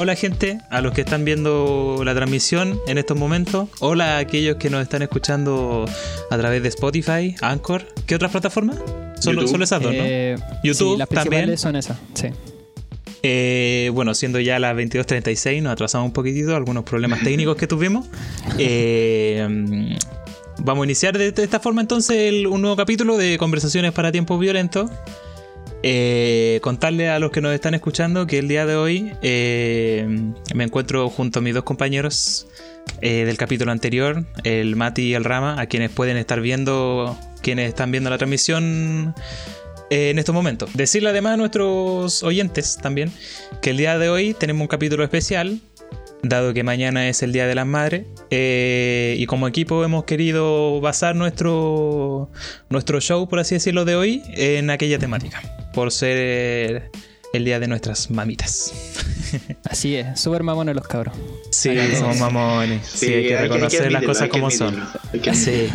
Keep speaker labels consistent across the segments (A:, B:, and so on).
A: Hola gente, a los que están viendo la transmisión en estos momentos. Hola a aquellos que nos están escuchando a través de Spotify, Anchor. ¿Qué otras plataformas? Solo, solo esas dos, ¿no?
B: Eh,
A: YouTube
B: sí, las
A: también.
B: son esas, sí.
A: Eh, bueno, siendo ya las 22.36, nos atrasamos un poquitito, algunos problemas técnicos que tuvimos. Eh, mm, vamos a iniciar de, de esta forma entonces el- un nuevo capítulo de Conversaciones para Tiempos Violentos. Eh, contarle a los que nos están escuchando que el día de hoy eh, me encuentro junto a mis dos compañeros eh, del capítulo anterior, el Mati y el Rama, a quienes pueden estar viendo, quienes están viendo la transmisión eh, en estos momentos. Decirle además a nuestros oyentes también que el día de hoy tenemos un capítulo especial, dado que mañana es el Día de las Madres, eh, y como equipo hemos querido basar nuestro, nuestro show, por así decirlo, de hoy en aquella temática, por ser el Día de nuestras mamitas.
B: Así es, súper mamones los cabros.
A: Sí, somos mamones. Sí, hay que reconocer las cosas como son. Sí.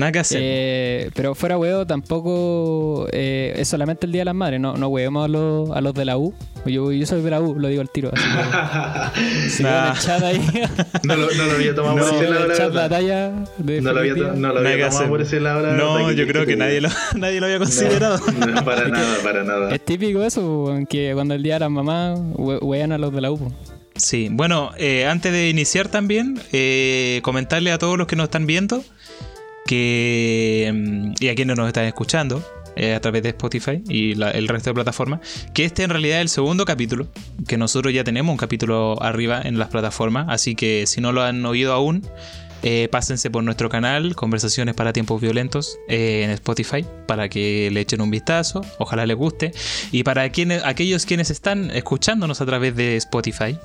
A: Nada que hacer.
B: Eh, pero fuera huevo, tampoco eh, es solamente el Día de las Madres, no, no huevemos a los, a los de la U. Yo, yo soy de la U, lo digo al tiro. Así que, si
A: Nah.
B: veo en el chat ahí,
C: no, lo, no lo había tomado
A: No.
C: por ese lado, la
B: chat de
C: No lo había, no lo había tomado
A: hacer.
C: por ese lado, la verdad.
A: No,
C: que-
A: yo creo que
C: que-
A: nadie lo, nadie lo había considerado.
C: No, no, para nada, para nada.
B: Es típico eso, que cuando el día de las mamás hue- huean a los de la U.
A: Sí, bueno, eh, antes de iniciar también, eh, comentarle a todos los que nos están viendo mm, y a quienes nos están escuchando eh, a través de Spotify y el resto de plataformas, que este en realidad es el segundo capítulo, que nosotros ya tenemos un capítulo arriba en las plataformas, así que si no lo han oído aún, eh, pásense por nuestro canal, Conversaciones para Tiempos Violentos, eh, en Spotify, para que le echen un vistazo, ojalá les guste, y para quienes, aquellos quienes están escuchándonos a través de Spotify,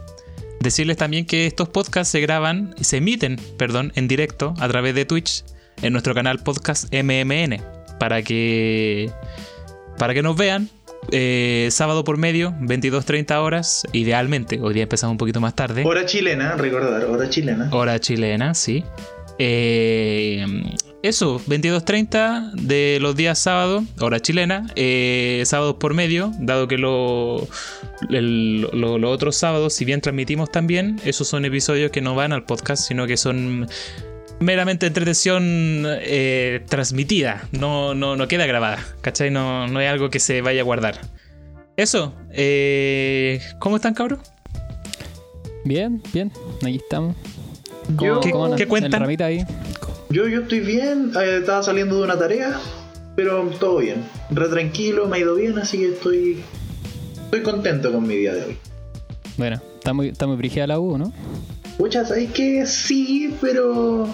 A: Decirles también que estos podcasts se graban, se emiten, perdón, en directo a través de Twitch en nuestro canal Podcast MMN para que para que nos vean eh, sábado por medio, 22:30 horas, idealmente. Hoy día empezamos un poquito más tarde.
C: Hora chilena, recordar, hora chilena.
A: Hora chilena, sí. Eh, eso, 22.30 de los días sábados, hora chilena, eh, sábados por medio, dado que lo- el- lo- los otros sábados, si bien transmitimos también, esos son episodios que no van al podcast, sino que son meramente entretención eh, transmitida, no, no, no queda grabada, ¿cachai? No, no es algo que se vaya a guardar. Eso, eh, ¿cómo están cabros?
B: Bien, bien, aquí estamos.
C: Yo,
A: ¿Qué-
B: ¿Cómo
A: qué cuentan?
B: Ahí.
C: yo, yo estoy bien, eh, estaba saliendo de una tarea, pero todo bien. Re tranquilo, me ha ido bien, así que estoy, estoy contento con mi día de hoy.
B: Bueno, está muy, está muy la U, ¿no?
C: Pucha, ¿sabes que Sí, pero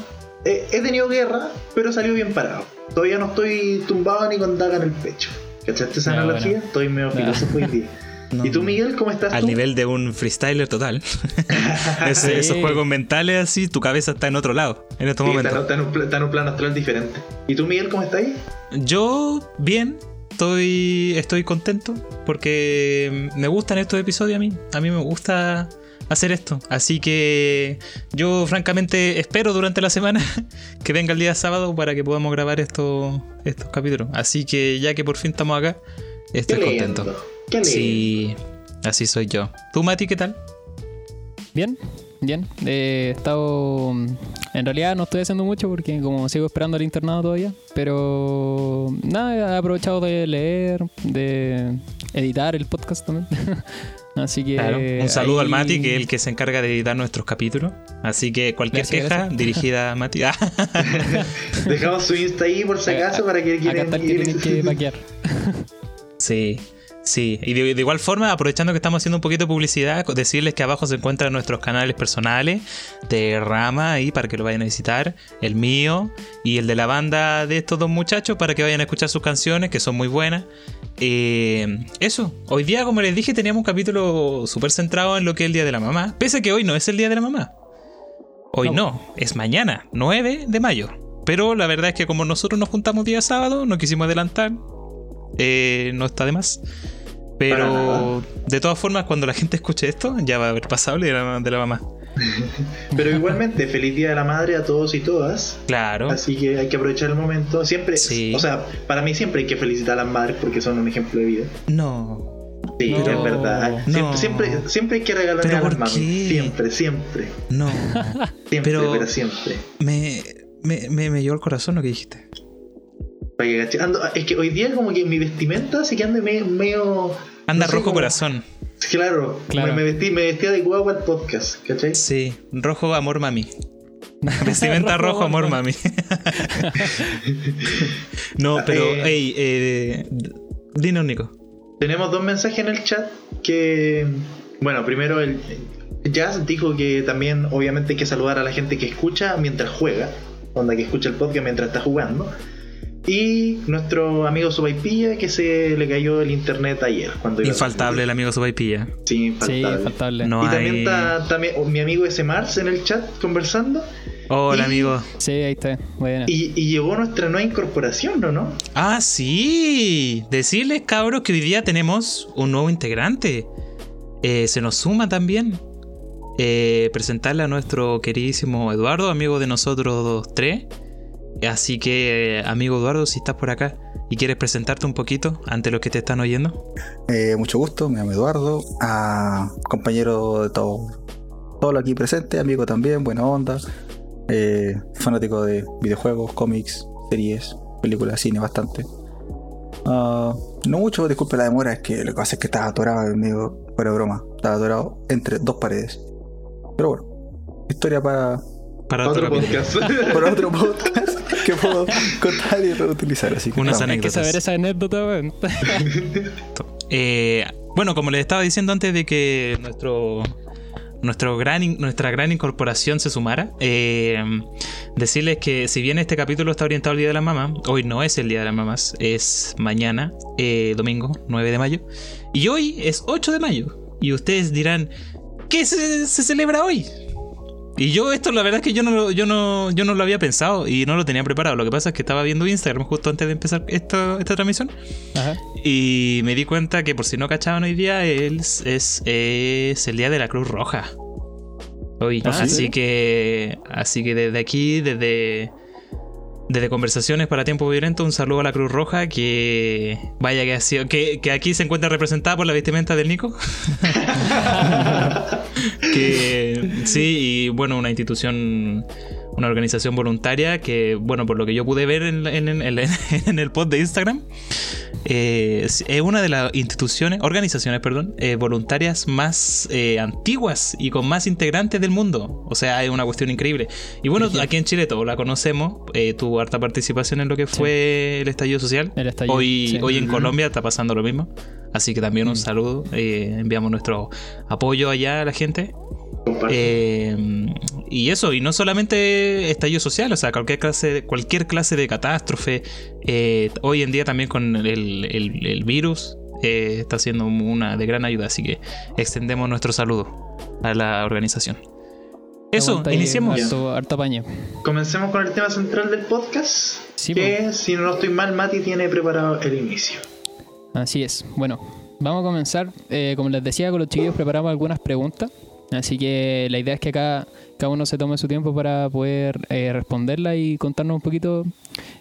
C: eh, he tenido guerra, pero salió bien parado. Todavía no estoy tumbado ni con daga en el pecho. ¿Cachaste esa
B: Ya,
C: analogía?
B: bueno.
C: Estoy medio filósofo hoy día.
A: No.
C: ¿Y tú, Miguel, cómo estás
A: Al
C: tú?
A: nivel de un freestyler total.
B: Sí.
A: Esos juegos mentales así, tu cabeza está en otro lado en estos
C: Sí, está,
A: momentos.
C: está en un, está en un plano astral diferente. ¿Y tú, Miguel, cómo estás ahí?
A: Yo, bien, estoy, estoy contento porque me gustan estos episodios a mí. A mí me gusta hacer esto. Así que yo, francamente, espero durante la semana que venga el día sábado para que podamos grabar estos, estos capítulos. Así que ya que por fin estamos acá, estoy
C: Qué
A: contento.
C: lindo, Qué lindo.
A: Sí, así soy yo. ¿Tú, Mati, qué tal?
B: Bien, bien. Eh, he estado. En realidad no estoy haciendo mucho porque, como sigo esperando el internado todavía. Pero. Nada, he aprovechado de leer, de editar el podcast también. Así que.
A: Claro. Un saludo al Mati, que es el que se encarga de editar nuestros capítulos. Así que cualquier
B: Gracias,
A: queja
B: gracias.
A: dirigida a Mati. Ah,
C: Dejamos su Insta ahí por si acaso para que
B: Acá
C: quieran
B: está el que
C: ir-
B: tienen que vaquear.
A: sí, sí. Y de, de igual forma, aprovechando que estamos haciendo un poquito de publicidad, decirles que abajo se encuentran nuestros canales personales de Rama ahí para que lo vayan a visitar. El mío y el de la banda de estos dos muchachos para que vayan a escuchar sus canciones, que son muy buenas. Eh, eso, hoy día, como les dije, teníamos un capítulo súper centrado en lo que es el Día de la Mamá. Pese a que hoy no es el Día de la Mamá. Hoy no,
B: No.
A: es mañana, 9 de mayo. Pero la verdad es que como nosotros nos juntamos día sábado, no quisimos adelantar. Eh, no está de más. Pero de todas formas, cuando la gente escuche esto, ya va a haber pasado el día de la, de la mamá.
C: Pero igualmente, feliz día de la madre a todos y todas.
A: Claro.
C: Así que hay que aprovechar el momento. Siempre,
A: Sí.
C: o sea, para mí siempre hay que felicitar a las madres porque son un ejemplo de vida.
A: No.
C: Sí,
B: No.
C: es verdad. Siempre,
A: No.
C: siempre, siempre hay que regalarle
A: ¿Pero
C: a las? Siempre, siempre.
A: No,
C: Siempre,
A: Pero-
C: pero, siempre.
A: me, me, me, me llegó al corazón lo que dijiste.
C: Para que cache- ando- es que hoy día como que mi vestimenta sí que anda medio... medio
A: Anda
C: no sé,
A: rojo
C: como-
A: corazón.
C: Claro,
B: Claro.
C: Me, me vestí, me vestí adecuado al podcast, ¿cachai?
A: Sí, rojo amor mami. Vestimenta rojo amor mami. no, pero,
C: Eh.
A: hey, eh, dinos, Nico.
C: Tenemos dos mensajes en el chat que, bueno, primero el Jazz dijo que también obviamente hay que saludar a la gente que escucha mientras juega, onda que escucha el podcast mientras está jugando. Y nuestro amigo Subaipilla que se le cayó el internet ayer. Cuando iba a
A: Infaltable el amigo Subaipilla.
C: Sí,
B: Sí,
C: infaltable.
B: faltable.
A: No
C: y también
A: hay-
C: está también, mi amigo S. Mars en el chat conversando.
A: Hola,
C: Y-
A: amigo.
B: Sí, ahí está. Buena.
C: Y, y llegó nuestra nueva incorporación, ¿no? no?
A: Ah, sí. Decirles, cabros, que hoy día tenemos un nuevo integrante. Eh, se nos suma también. Eh, presentarle a nuestro queridísimo Eduardo, amigo de nosotros dos, tres. Así que, amigo Eduardo, si estás por acá y quieres presentarte un poquito ante los que te están oyendo.
D: Eh, mucho gusto, me llamo Eduardo, compañero de todo, todo lo aquí presente, amigo también, buena onda, eh, fanático de videojuegos, cómics, series, películas, cine bastante. Ah, no mucho, disculpe la demora, es que lo que pasa es que estaba atorado, amigo, fuera broma, estaba atorado entre dos paredes. Pero bueno, historia para,
A: Para
C: Otro podcast.
D: para otro podcast que puedo contar y reutilizar. Así que
A: Unas
D: vamos.
B: Hay que saber esa anécdota.
A: Eh, bueno, como les estaba diciendo antes de que nuestro, nuestro gran, in- nuestra gran incorporación se sumara, eh, decirles que si bien este capítulo está orientado al Día de la Mamá, hoy no es el Día de las Mamás, es mañana, eh, domingo 9 de mayo, y hoy es 8 de mayo. Y ustedes dirán, ¿qué se, se celebra hoy? Y yo esto la verdad es que yo no, lo- yo, no, yo no lo había pensado y no lo tenía preparado. Lo que pasa es que estaba viendo Instagram justo antes de empezar esta, esta transmisión
B: Ajá.
A: y me di cuenta que por si no cachaban hoy día es, es, es el día de la Cruz Roja. Hoy.
B: Ah,
A: así
B: ¿sí?
A: que. Así que desde aquí, desde. Desde conversaciones para tiempo violento, un saludo a la Cruz Roja que vaya que ha sido, que, que aquí se encuentra representada por la vestimenta del Nico. que sí, y bueno, una institución, una organización voluntaria que, bueno, por lo que yo pude ver en, en- en el- en el post de Instagram, eh, es una de las instituciones, organizaciones, perdón, eh, voluntarias más eh, antiguas y con más integrantes del mundo. O sea, es una cuestión increíble. Y bueno, aquí en Chile todos la conocemos, tuvo harta participación en lo que fue el estallido social.
B: El estallido,
A: Hoy,
B: sí.
A: hoy en Colombia está pasando lo mismo. Así que también un saludo, eh, enviamos nuestro apoyo allá a la gente. Eh, y eso, y no solamente estallido social, o sea, cualquier clase, de- cualquier clase de catástrofe. eh, hoy en día también con el, el- el virus eh, está siendo una de gran ayuda, así que extendemos nuestro saludo a la organización. Eso, iniciemos.
B: Harto, harto.
C: Comencemos con el tema central del podcast.
B: Sí,
C: que, si no estoy mal, Mati tiene preparado el inicio.
B: Así es. Bueno, vamos a comenzar. Eh, como les decía, con los chiquillos preparamos algunas preguntas. Así que la idea es que acá cada uno se tome su tiempo para poder eh, responderla y contarnos un poquito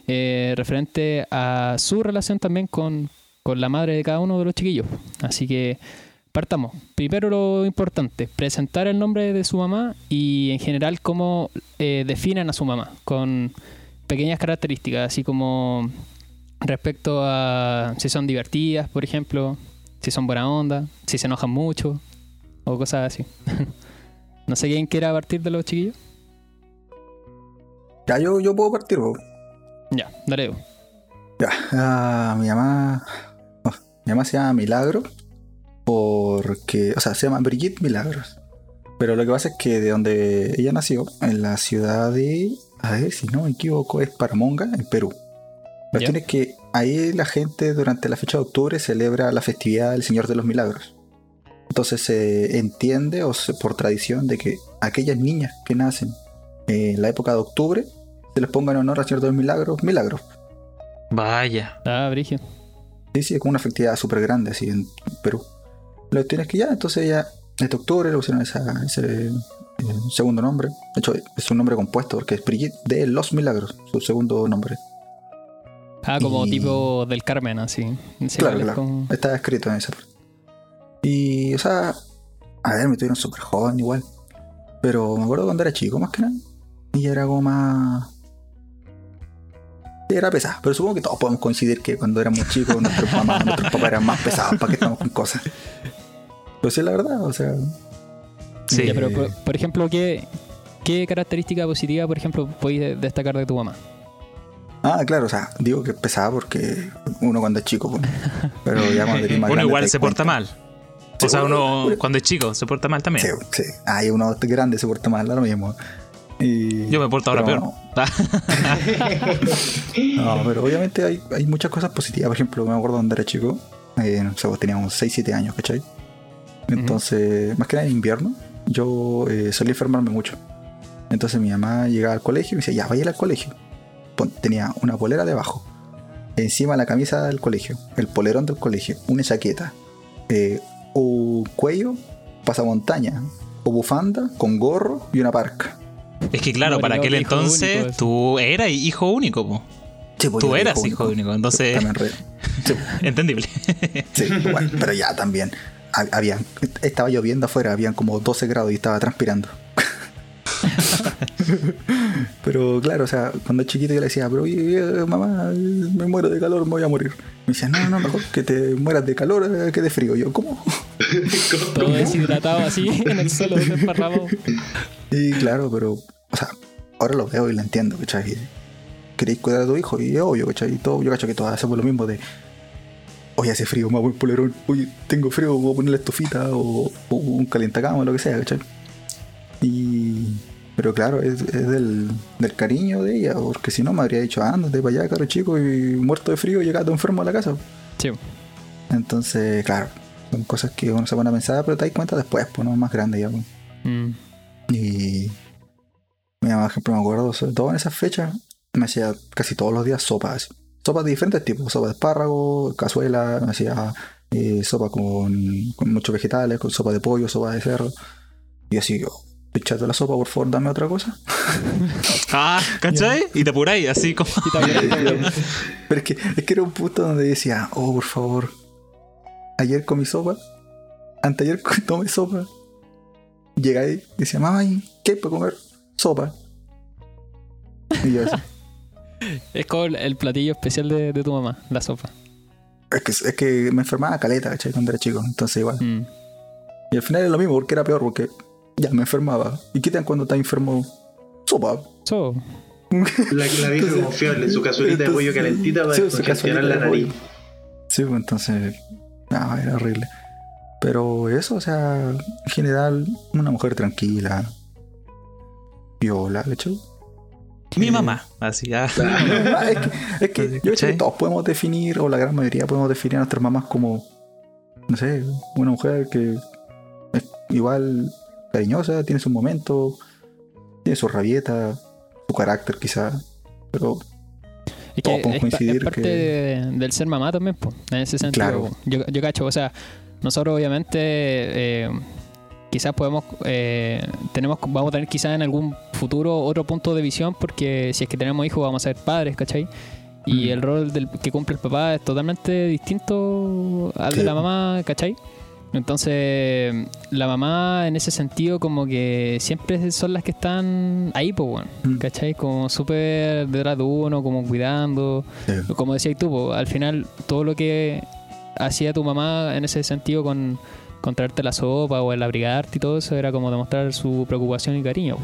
B: eh, referente a su relación también con, con la madre de cada uno de los chiquillos. Así que partamos. Primero lo importante, presentar el nombre de su mamá y en general cómo eh, definen a su mamá, con pequeñas características, así como respecto a si son divertidas, por ejemplo, si son buena onda, si se enojan mucho o cosas así. no sé quién quiera partir de los chiquillos.
D: Ya, yo, yo puedo partir, bo.
B: Ya, dale. Evo.
D: Ya, ah, mi mamá. oh, mi mamá se llama Milagro. Porque. O sea, se llama Brigitte Milagros. Pero lo que pasa es que de donde ella nació, en la ciudad de. A ver si no me equivoco, es Paramonga, en Perú. La cuestión es que ahí la gente durante la fecha de octubre celebra la festividad del Señor de los Milagros. Entonces se entiende, o se- por tradición, de que aquellas niñas que nacen en la época de octubre se les ponga en honor al Señor de los Milagros, milagros.
A: Vaya.
B: Ah, Brigio.
D: Sí, sí, es como una festividad súper grande así en Perú. Lo tienes que ya, entonces ya, este octubre le pusieron esa- ese eh, segundo nombre. De hecho, es un nombre compuesto porque es Brigitte de los Milagros, su segundo nombre.
B: Ah, como
D: Y-
B: tipo del Carmen, así. Sí,
D: claro, claro.
B: como-
D: Está escrito en esa parte. Y, o sea, a ver, me tuvieron súper joven igual. Pero me acuerdo cuando era chico, más que nada. Y era como más. Sí, Era pesada, pero supongo que todos podemos coincidir que cuando éramos chicos nuestros mamás, nuestros papás eran más pesados para que estamos con cosas. Pero sí es la verdad, o sea.
A: Sí.
B: Pero por, por ejemplo, ¿qué, ¿qué característica positiva, por ejemplo, podéis destacar de tu mamá?
D: Ah, claro, o sea, digo que es pesada porque uno cuando es chico, pues, pero ya cuando eres más
A: Uno
D: grande
A: igual se porta
D: cuenta.
A: O sea, uno cuando es chico se porta mal también.
D: Sí, sí. Ahí uno grande se porta mal, lo mismo. Y,
A: Yo me porto ahora peor.
D: No, pero obviamente hay, hay muchas cosas positivas. Por ejemplo, me acuerdo cuando era chico, eh, no sé, pues teníamos 6, 7 años, ¿cachai? Entonces, más que nada en invierno, yo eh, solía enfermarme mucho. Entonces mi mamá llegaba al colegio y me decía, ya, vaya al colegio. Pon- tenía una polera debajo, encima la camisa del colegio, el polerón del colegio, una chaqueta, eh, un cuello, pasamontaña, o bufanda con gorro y una parca.
A: Es que claro,
B: No,
A: para
B: no,
A: aquel entonces
B: único,
A: tú eras hijo único, po.
D: Sí, pues,
A: Tú eras hijo único, entonces
D: También re- sí,
A: entendible.
D: Sí, igual, pero ya también. hab- Había, estaba lloviendo afuera, habían como 12 grados y estaba transpirando. pero claro, o sea, cuando chiquito yo le decía, pero eh, mamá, me muero de calor, me voy a morir. Me decía, no, no, mejor que te mueras de calor eh, que de frío. Yo, ¿cómo?
B: Todo deshidratado así en el suelo, desparramado.
D: Y claro, pero, o sea, ahora lo veo y lo entiendo, ¿cachai? Queréis cuidar a tu hijo y es obvio, ¿cachai? Y todo, yo cacho que todos hacemos lo mismo de, oye, hace frío, me voy a poner polerón, oye, tengo frío, voy a ponerle estufita o, o un calentacama o lo que sea, ¿cachai? Y... Pero claro, es, es del, del cariño de ella, porque si no me habría dicho, ándate para allá, caro chico, y muerto de frío, llegando enfermo a la casa.
B: Sí.
D: Entonces, claro, son cosas que uno se pone a pensar, pero te das cuenta después, pues no más grande ya. pues.
B: Mm.
D: Y mi mamá, por ejemplo, me acuerdo, sobre todo en esas fechas, me hacía casi todos los días sopas. Sopas de diferentes tipos, sopa de espárrago, cazuela, me hacía eh, sopa con, con muchos vegetales, con sopa de pollo, sopa de cerdo. Y así yo, echate la sopa, por favor, dame otra cosa.
A: ah, ¿cachai? Y te apuráis, así como.
B: Y también-
D: Pero es que, es que era un punto donde decía, oh, por favor, ayer comí sopa, anteayer tomé sopa. Llega ahí y decía, mamá, ¿y ¿qué hay para comer? Sopa. Y yo así,
B: es como el- el platillo especial de, de tu mamá, la sopa.
D: Es que, es que me enfermaba caleta, ¿cachai? Cuando era chico, entonces igual.
B: Mm.
D: Y al final era lo mismo, porque era peor, porque ya me enfermaba. ¿Y qué tal cuando estás enfermo? Sopa.
B: So,
C: La, la vieja confiable, su cazuelita de pollo calentita para
D: sí, su
C: congestionar la nariz.
D: Sí, pues entonces. No, era horrible. Pero eso, o sea, en general, una mujer tranquila. Viola, ¿de hecho?
A: Mi mamá, así, ah.
D: Ah, es que, es que yo creo
A: ¿Cachai?
D: que todos podemos definir, o la gran mayoría podemos definir a nuestras mamás como, no sé, una mujer que es igual cariñosa, tiene sus momentos, tiene su rabieta, su carácter quizá, pero
B: es que es, pa-
D: coincidir
B: es parte
D: que-
B: de- del ser mamá también, po, en ese sentido.
D: Claro.
B: Yo, yo cacho, o sea, nosotros obviamente eh, quizás podemos, eh, tenemos, vamos a tener quizás en algún futuro otro punto de visión porque si es que tenemos hijos vamos a ser padres, ¿cachai? Y
D: Mm.
B: el rol del, que cumple el papá es totalmente distinto al de la mamá, ¿cachai? Entonces, la mamá en ese sentido como que siempre son las que están ahí, pues, bueno,
D: Mm.
B: ¿cachai? Como súper detrás de uno, como cuidando.
D: sí,
B: Como decías tú, po, al final todo lo que hacía tu mamá en ese sentido con, con traerte la sopa o el abrigarte y todo eso era como demostrar su preocupación y cariño. po.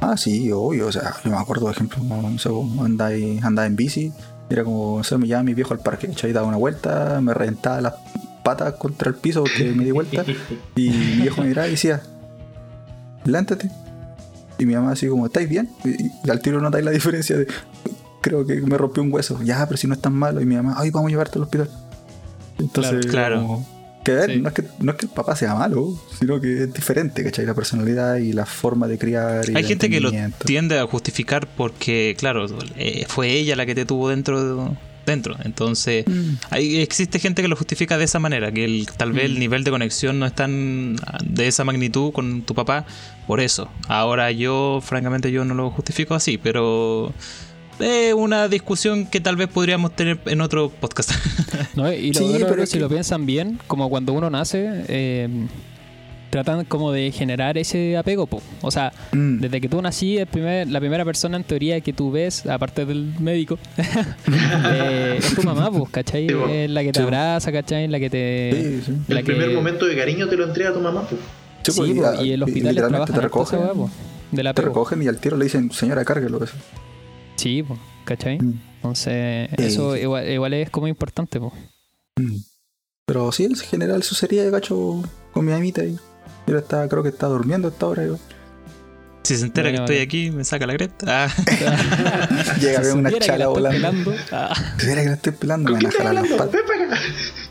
D: Ah, sí, obvio. O sea, yo me acuerdo, por ejemplo, no sé, andaba, en bici, era como, no sé, me llevaba mi viejo al parque, ¿cachai? Daba una vuelta, me reventaba las patas contra el piso porque me di vuelta, y mi viejo me miraba y decía, lántate. Y mi mamá así como, ¿estáis bien? Y, y al tiro notáis la diferencia de, creo que me rompió un hueso. Ya, pero si no es tan malo. Y mi mamá, ay, vamos a llevarte al hospital. Entonces,
A: Claro.
D: como, que ver,
B: Sí.
D: no, es que, no es que el papá sea malo, sino que es diferente, ¿cachai? La personalidad y la forma de criar. Y
A: Hay gente que lo tiende a justificar porque, claro, eh, fue ella la que te tuvo dentro. Dentro. Entonces,
D: Mm.
A: hay, existe gente que lo justifica de esa manera, que el, tal vez el nivel de conexión no es tan ah, de esa magnitud con tu papá, por eso. Ahora yo, francamente, yo no lo justifico así, pero es una discusión que tal vez podríamos tener en otro podcast.
B: ¿no? Y lo
D: Sí,
B: otro,
D: pero es
B: si
D: que-
B: lo piensan bien, como cuando uno nace, eh, tratan como de generar ese apego, po. O sea,
D: Mm.
B: desde que tú nací, el primer, la primera persona en teoría que tú ves, aparte del médico, eh, es tu mamá, pues, ¿cachai?
C: Sí.
B: Es la que te
D: Sí,
B: abraza, ¿cachai? La que te...
D: Sí, sí.
B: la
C: El primer momento de cariño te lo entrega tu mamá. pues.
D: Sí,
B: Sí, po,
D: a-
B: y el hospital
D: literalmente
B: trabaja
D: te recogen,
B: weá, po, del
D: te recogen y al tiro le dicen, señora, cárguelo. Eso.
B: Sí, pues, ¿cachai?
D: Mm.
B: Entonces,
D: Sí,
B: eso igual, igual es como importante, pues.
D: Mm. Pero sí, en general, eso sería de gacho con mi amita y Mira, está, creo que está durmiendo a esta hora. yo.
A: Si se entera
B: Bueno,
A: que estoy aquí, me saca la cresta. Ah,
D: Llega a ver una chala volando.
B: ah,
D: Si que la estoy pelando, me
C: ¿Con
D: van
C: quién
D: a
C: estás
D: jalar las
C: hablando?
D: patas.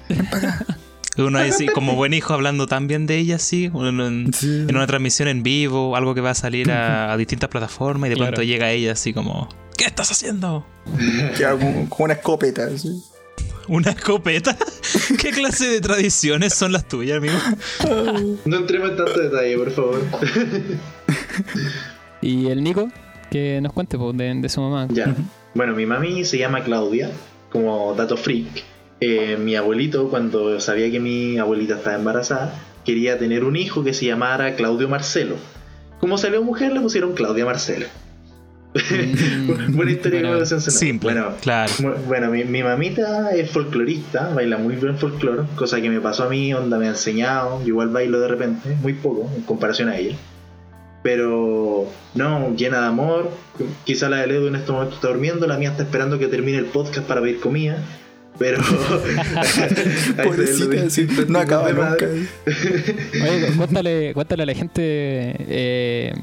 C: Ven para acá.
A: uno ahí sí, como buen hijo hablando tan bien de ella, sí. uno en,
D: Sí.
A: en una transmisión en vivo, algo que va a salir a, a distintas plataformas y de
B: Claro.
A: pronto llega ella así como, ¿qué estás haciendo?
D: Queda como, como una escopeta. así.
A: ¿Una escopeta? ¿Qué clase de tradiciones son las tuyas, amigo?
C: No entremos en tanto detalle, por favor.
B: Y el Nico, que nos cuente pues, de, de su mamá.
C: Ya. Bueno, mi mami se llama Claudia, como dato freak. Eh, mi abuelito, cuando sabía que mi abuelita estaba embarazada, quería tener un hijo que se llamara Claudio Marcelo. Como salió mujer, le pusieron Claudia Marcelo. Buena historia
B: bueno,
C: de.
A: Simple,
C: Bueno,
A: claro.
C: bueno mi, mi mamita es folclorista, baila muy bien folclore, cosa que me pasó a mí, onda me ha enseñado, yo igual bailo de repente, muy poco en comparación a ella. Pero no, llena de amor. Quizá la de Ledo en este momento está durmiendo, la mía está esperando que termine el podcast para pedir comida. Pero.
D: Pobrecita, sí, no acaba
C: de
D: nunca.
B: Oye, cu- cuéntale, cuéntale a la gente. eh,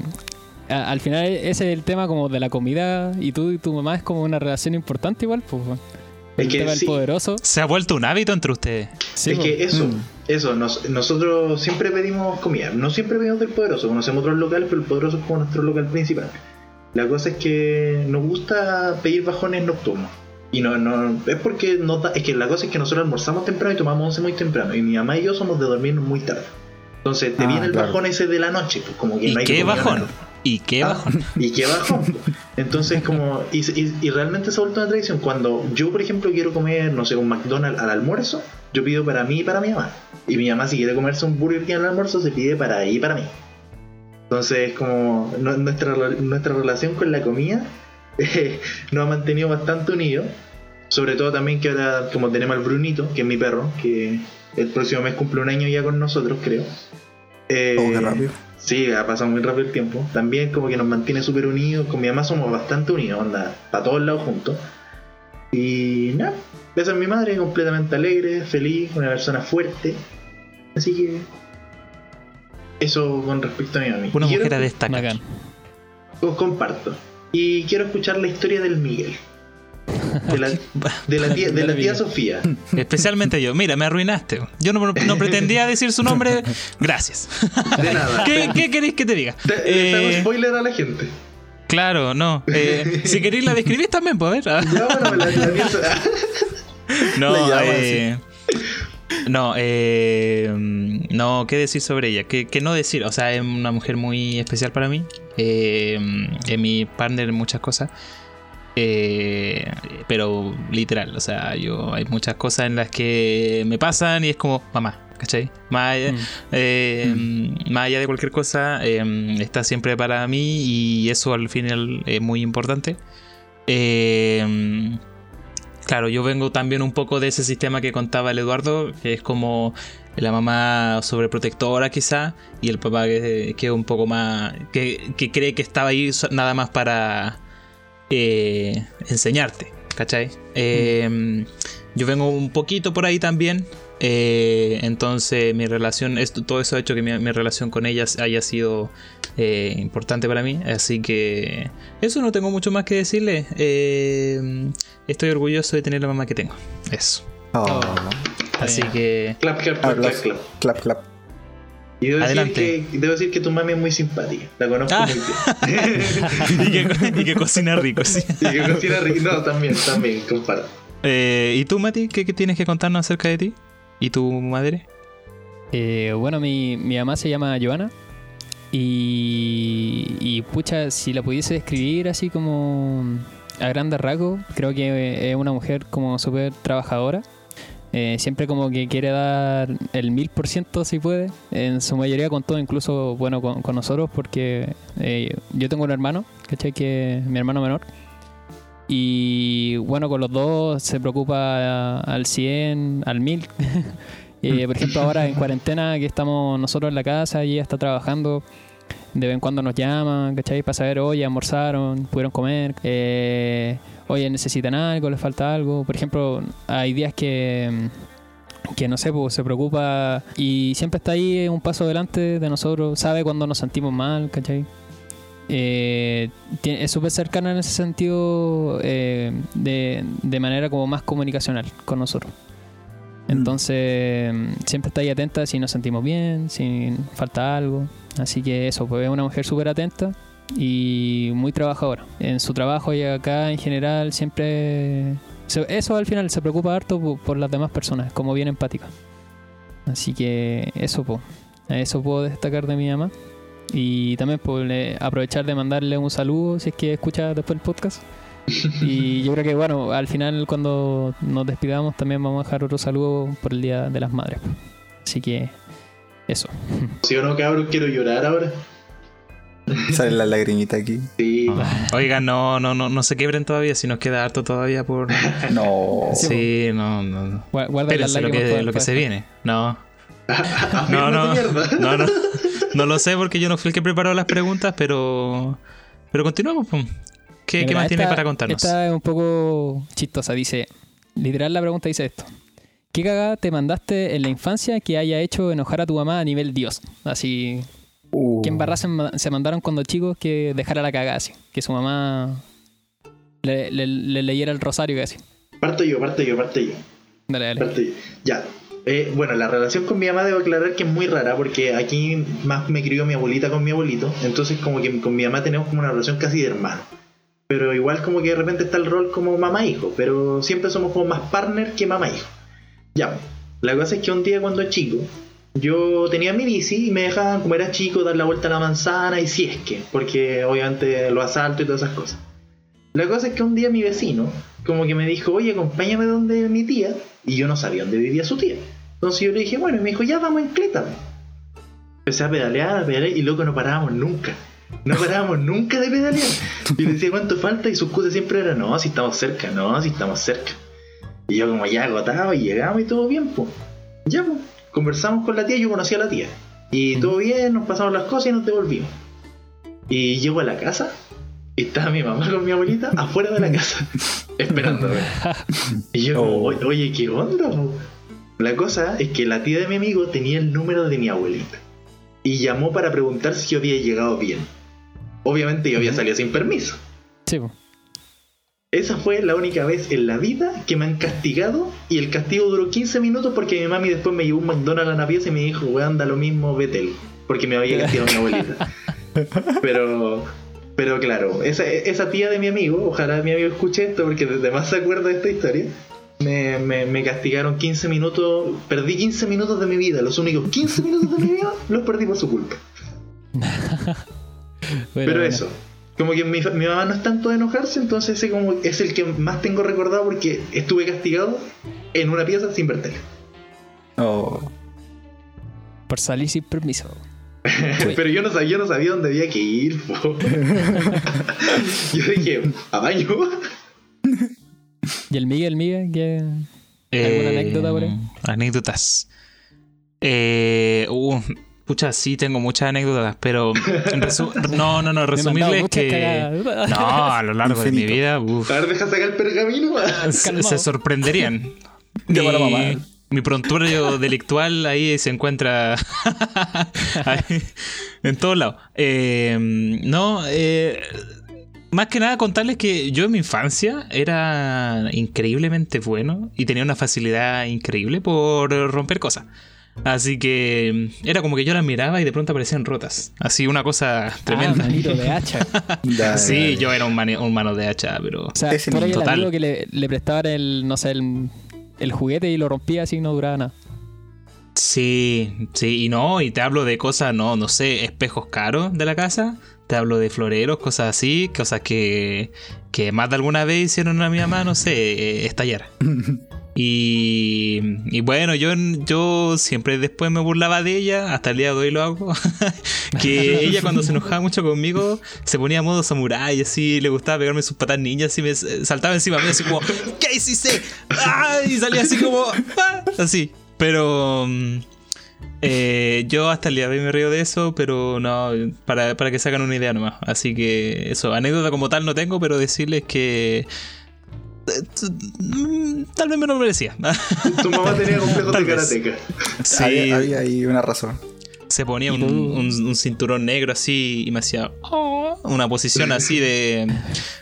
B: a- al final, ese es el tema como de la comida. Y tú y tu mamá es como una relación importante, igual. Pues,
C: Es
B: el
C: que
B: tema
C: sí.
B: del poderoso.
A: Se ha vuelto un hábito entre ustedes.
B: Sí,
C: es
B: po.
C: que eso,
D: Mm.
C: eso, nos- nosotros siempre pedimos comida. No siempre pedimos del poderoso, conocemos otros locales, pero el poderoso es como nuestro local principal. La cosa es que nos gusta pedir bajones nocturnos. Y no, no, es porque da- es que la cosa es que nosotros almorzamos temprano y tomamos once muy temprano. Y mi mamá y yo somos de dormirnos muy tarde. Entonces te
D: Ah,
C: viene el
D: claro.
C: bajón ese de la noche, pues como que
A: ¿Y
C: no hay que
A: qué bajón? ¿Y qué
C: Ah,
A: bajón?
C: Y qué bajón. Entonces, como. Y, y- y realmente se ha vuelto una tradición. Cuando yo, por ejemplo, quiero comer, no sé, un McDonald's al almuerzo, yo pido para mí y para mi mamá. Y mi mamá, si quiere comerse un Burger King al almuerzo, se pide para ella y para mí. Entonces, como nu- nuestra, nuestra relación con la comida eh, nos ha mantenido bastante unidos. Sobre todo también que ahora, como tenemos al Brunito, que es mi perro, que el próximo mes cumple un año ya con nosotros, creo. Eh,
D: Oh, qué rápido.
C: Sí, ha pasado muy rápido el tiempo. También como que nos mantiene súper unidos. Con mi mamá somos bastante unidos, onda, para todos lados juntos. Y nada, esa es mi madre, completamente alegre, feliz, una persona fuerte. Así que... Eso con respecto a mi mamá.
A: Una
C: Y quiero-
A: mujer a destacar.
C: Os comparto. Y quiero escuchar la historia del Miguel. De la, de la tía, de la
B: Dale,
C: tía
B: Miguel.
C: Sofía.
A: Especialmente yo. Mira, me arruinaste. Yo no, no pretendía decir su nombre. Gracias.
C: De nada.
A: ¿Qué, qué queréis que te diga?
C: Te- hago
A: Eh,
C: spoiler a la gente.
A: claro, no. Eh, si queréis la describís también, pues a ver.
C: Ya, bueno, la, la tía So-
A: No, eh, no, eh, no, ¿qué decir sobre ella? ¿Qué, qué no decir? O sea, es una mujer muy especial para mí. Eh, es mi partner en muchas cosas. Eh, pero literal, o sea, yo hay muchas cosas en las que me pasan y es como mamá, ¿cachai? Más allá,
B: Mm.
A: eh, más allá de cualquier cosa, eh, está siempre para mí y eso al final es muy importante. Eh, claro, yo vengo también un poco de ese sistema que contaba el Eduardo, que es como la mamá sobreprotectora quizá y el papá que, que es un poco más, que, que cree que estaba ahí nada más para eh, enseñarte, ¿cachai? Eh, yo vengo un poquito por ahí también. eh, entonces mi relación, esto, todo eso ha hecho que mi, mi relación con ella haya sido eh, importante para mí. Así que eso no tengo mucho más que decirle. Eh, estoy orgulloso de tener la mamá que tengo. Eso.
D: Oh,
A: Así que
C: Clap, clap, clap, clap, clap.
D: clap, clap.
C: Y debo decir, que, debo decir que tu mami es muy simpática. La conozco
A: Ah.
C: muy bien.
A: y, que, y que cocina rico, sí.
C: y que cocina rico. No, también, también, comparto.
A: Eh, ¿Y tú, Mati? ¿Qué, qué tienes que contarnos acerca de ti? ¿Y tu madre?
B: Eh, bueno, mi, mi mamá se llama Joana. Y, y pucha, si la pudiese describir así como a grandes rasgos, creo que es una mujer como súper trabajadora. Eh, siempre como que quiere dar el mil por ciento si puede, en su mayoría con todo, incluso bueno con, nosotros, porque eh, yo tengo un hermano, ¿cachai? Que mi hermano menor. Y bueno, con los dos se preocupa al 100, al 1000. Eh, por ejemplo, ahora en cuarentena que estamos nosotros en la casa y ella está trabajando, de vez en cuando nos llaman, ¿cachai? Para saber, oye, almorzaron, pudieron comer, eh, oye, necesitan algo, les falta algo. Por ejemplo, hay días que, que no sé, pues se preocupa y siempre está ahí un paso adelante de nosotros, sabe cuando nos sentimos mal, ¿cachai? Eh, es súper cercana en ese sentido eh, de, de manera como más comunicacional con nosotros. Entonces, mm, siempre está ahí atenta si nos sentimos bien, si falta algo. Así que eso, pues es una mujer súper atenta y muy trabajadora. En su trabajo y acá en general siempre... Eso al final se preocupa harto por, las demás personas, como bien empática. Así que eso, pues. Eso puedo destacar de mi mamá. Y también por aprovechar de mandarle un saludo si es que escucha después el podcast. Y yo creo que, bueno, al final cuando nos despidamos también vamos a dejar otro saludo por el Día de las Madres. Así que eso.
C: ¿Sí o no, cabrón? Quiero llorar ahora.
D: Sale la lagrimita aquí.
C: Sí.
A: Oigan, no, no, no, no se quiebren todavía, si nos queda harto todavía por.
D: No.
A: Sí, no, no. no.
B: Gua- Guarda las
A: lo que, lo que se viene. No. No, no, no, no, no lo sé porque yo no fui el que preparó las preguntas, pero pero continuamos. pum. ¿Qué, más tiene
B: esta-
A: para contarnos?
B: Esta es un poco chistosa. Dice, literal la pregunta dice esto. ¿Qué cagada te mandaste en la infancia que haya hecho enojar a tu mamá a nivel Dios? Así,
D: Uh,
B: ¿qué embarras se, ma- se mandaron cuando chicos que dejara la cagada así? Que su mamá le, le- le leyera el rosario casi.
C: Parto yo, parto yo, parto yo.
B: Dale, dale.
C: Parto yo. Ya. Eh, bueno, la relación con mi mamá debo aclarar que es muy rara porque aquí más me crió mi abuelita con mi abuelito. Entonces como que con mi mamá tenemos como una relación casi de hermano. Pero igual como que de repente está el rol como mamá-hijo. Pero siempre somos como más partner que mamá-hijo. Ya. La cosa es que un día cuando chico yo tenía mi bici y me dejaban, como era chico, dar la vuelta a la manzana y si es que, porque obviamente lo asalto y todas esas cosas. La cosa es que un día mi vecino, como que me dijo, oye, acompáñame donde mi tía, y yo no sabía dónde vivía su tía. Entonces yo le dije, bueno, y me dijo, ya vamos en cleta. Empecé a pedalear, a pedalear, y loco, no parábamos nunca. No parábamos nunca de pedalear. Y decía, ¿cuánto falta? Y sus cosas siempre eran, no, si estamos cerca, no, si estamos cerca. Y yo como ya agotado, y llegamos y todo bien, pues. Ya, pues. Conversamos con la tía, yo conocí a la tía. Y todo bien, nos pasamos las cosas y nos devolvimos. Y llego a la casa y estaba mi mamá con mi abuelita afuera de la casa, esperándome. Y yo como,
D: Oh.
C: "Oye, oye, ¿qué onda? po?". La cosa es que la tía de mi amigo tenía el número de mi abuelita. Y llamó para preguntar si yo había llegado bien. Obviamente yo había salido sin permiso.
B: Sí.
C: Esa fue la única vez en la vida que me han castigado y el castigo duró 15 minutos porque mi mami después me llevó un McDonald's a la pieza y me dijo, weón, da lo mismo, vete. Porque me había castigado mi abuelita. Pero, pero claro, esa, esa tía de mi amigo, ojalá mi amigo escuche esto porque desde más se acuerda de esta historia, me, me, me castigaron 15 minutos, perdí 15 minutos de mi vida, los únicos 15 minutos de mi vida los perdí por su culpa.
B: Bueno,
C: Pero
B: bueno.
C: eso, como que mi, mi mamá no es tanto de enojarse, entonces ese como es el que más tengo recordado porque estuve castigado en una pieza sin ver tele.
D: oh.
B: Por salir sin permiso.
C: Pero yo no sabía, yo no sabía dónde había que ir. po. yo dije, ¿a baño?
B: ¿Y el Miguel, Miguel? ¿Qué?
A: Eh,
B: ¿Alguna anécdota por ahí?
A: Anécdotas. Eh, uh, pucha, sí, tengo muchas anécdotas, pero no, no, no, resumirles que
B: cagadas.
A: no, a lo largo de mi vida, uf,
C: A ver, deja sacar el pergamino.
A: se, se sorprenderían. Mi-
D: mamá.
A: Mi prontuario delictual ahí se encuentra ahí, en todos lados. Eh, no, eh, más que nada contarles que yo en mi infancia era increíblemente bueno y tenía una facilidad increíble por romper cosas. Así que era como que yo las miraba y de pronto aparecían rotas. Así una cosa
B: Ah,
A: tremenda.
B: manito de hacha.
A: Sí, yo era un, mani- un mano de hacha, pero...
B: O sea, por ahí el
A: total.
B: amigo que le, le prestaban el, no sé, el, el juguete y lo rompía así no duraba nada.
A: Sí, sí, y no, y te hablo de cosas, no, no sé, espejos caros de la casa, te hablo de floreros, cosas así, cosas que, que más de alguna vez hicieron a mi mamá, no sé, eh, estallar. Y, bueno, yo, yo siempre después me burlaba de ella, hasta el día de hoy lo hago, que ella cuando se enojaba mucho conmigo se ponía a modo samurái, así, le gustaba pegarme sus patas niñas y me saltaba encima de mí así como, ¿qué hiciste? Y salía así como, ¡Ah! así. Pero mm, eh, yo hasta el día de hoy me río de eso, pero no, para, para que se hagan una idea nomás. Así que eso, anécdota como tal no tengo, pero decirles que tal vez me lo merecía.
C: Tu mamá tenía complejos de karateca.
A: Sí,
D: Había, había ahí una razón.
A: se ponía un, un- un cinturón negro así y me hacía "Oh", una posición así de.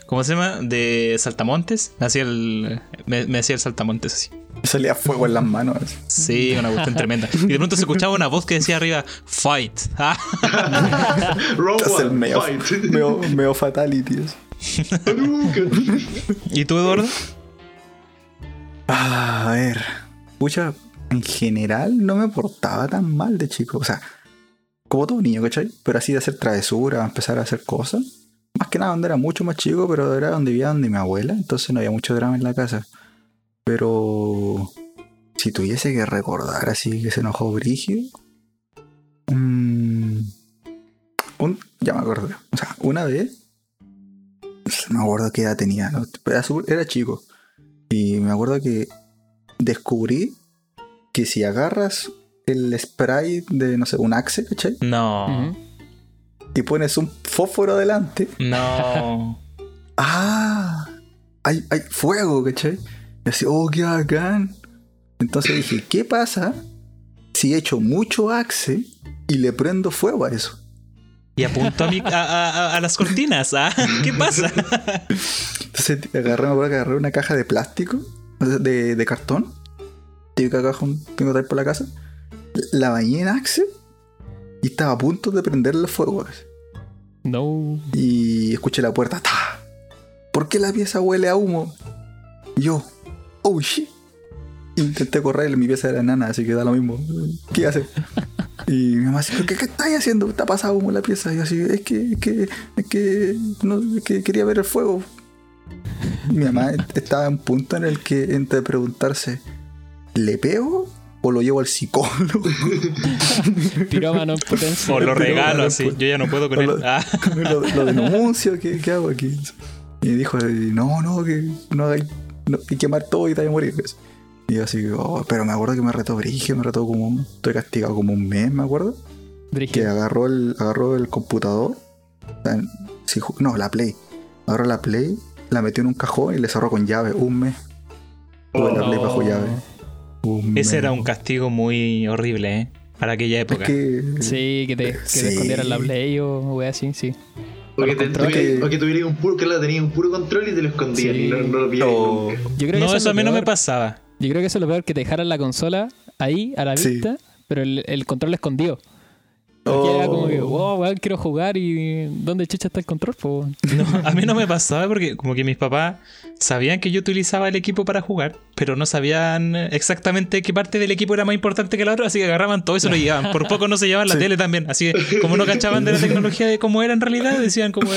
A: ¿Cómo se llama? De saltamontes. Me hacía el, me, me hacía el saltamontes así.
D: Me Salía fuego en las manos.
A: Sí, una cuestión tremenda. Y de pronto se escuchaba una voz que decía arriba: Fight.
D: Es el meo,
C: fight.
D: meo, meo fatality. eso.
A: ¿Y tú, Eduardo?
D: Ah, a ver. Pucha, en general no me portaba tan mal de chico. O sea, como todo niño, ¿cachai? Pero así de hacer travesuras, empezar a hacer cosas. Más que nada donde era mucho más chico, pero era donde vivía donde mi abuela. Entonces no había mucho drama en la casa. Pero si tuviese que recordar así que se enojó Brigio. mm, ya me acordé. O sea, una vez. No me acuerdo qué edad tenía. ¿no? Era, era chico. Y me acuerdo que descubrí que si agarras el spray de, no sé, un axe, ¿cachai?
A: No.
D: Y pones un fósforo adelante.
A: No.
D: ¡Ah! Hay, hay fuego, ¿cachai? Y así, oh, qué bacán. Entonces dije, ¿qué pasa si echo mucho axe y le prendo fuego a eso?
A: Y apunto a, mi- a, a- a las cortinas. ¿ah? ¿Qué pasa?
D: Entonces agarré, me acuerdo que agarré una caja de plástico, de, de cartón, típica caja tengo por la casa, la bañé en axe y estaba a punto de prenderle fuego.
B: No.
D: Y escuché la puerta, ¡ta! ¿Por qué la pieza huele a humo? Y yo, oh shit. Intenté correr, mi pieza era enana, así que da lo mismo. ¿Qué hace? Y mi mamá así, ¿qué, qué estáis haciendo? Está pasado en la pieza. Y yo así, es que, es que, es que, no, es que quería ver el fuego. Mi mamá estaba en un punto en el que entre preguntarse, ¿le pego o lo llevo al psicólogo?
B: Pirómano en potencia.
A: O lo regalo así. Yo ya no puedo con él.
D: lo-
A: Ah.
D: lo, lo denuncio, ¿qué, qué hago aquí? Y dijo, no, no, que no hay, no, hay que quemar todo y te a morir. Y yo así, oh, pero me acuerdo que me retó Brigio, me retó como, un- estoy castigado como un mes, me acuerdo. Que
B: Brígido.
D: agarró el, agarró el computador, o no, la Play. Agarró la Play, la metió en un cajón y le cerró con llave, un mes. Tuve la Play bajo
B: Oh.
D: llave. Un
A: Ese
D: mes.
A: era un castigo muy horrible, ¿eh? Para aquella
D: Es
A: época.
D: que...
B: Sí, que te, que
D: Sí.
B: te escondieran la Play o wea así, sí.
C: O que, te, tuviera-
D: Que-
C: o que tuviera un puro, que la tenía un puro control y te lo escondían
B: Sí.
C: y no, no lo pilláis
D: Oh.
C: nunca.
B: Yo creo que
A: No,
B: eso,
A: eso a mí no me pasaba.
B: Yo creo que eso es lo peor, que te dejaran la consola ahí, a la
D: Sí.
B: vista, pero el, el control escondido. Porque
D: Oh.
B: era como que, wow, weón, quiero jugar y ¿dónde chucha está el control? po?
A: No, a mí no me pasaba porque como que mis papás sabían que yo utilizaba el equipo para jugar, pero no sabían exactamente qué parte del equipo era más importante que la otra, así que agarraban todo y se lo llevaban. Por poco no se llevaban la
D: Sí.
A: tele también. Así que como no cachaban de la tecnología de cómo era en realidad, decían como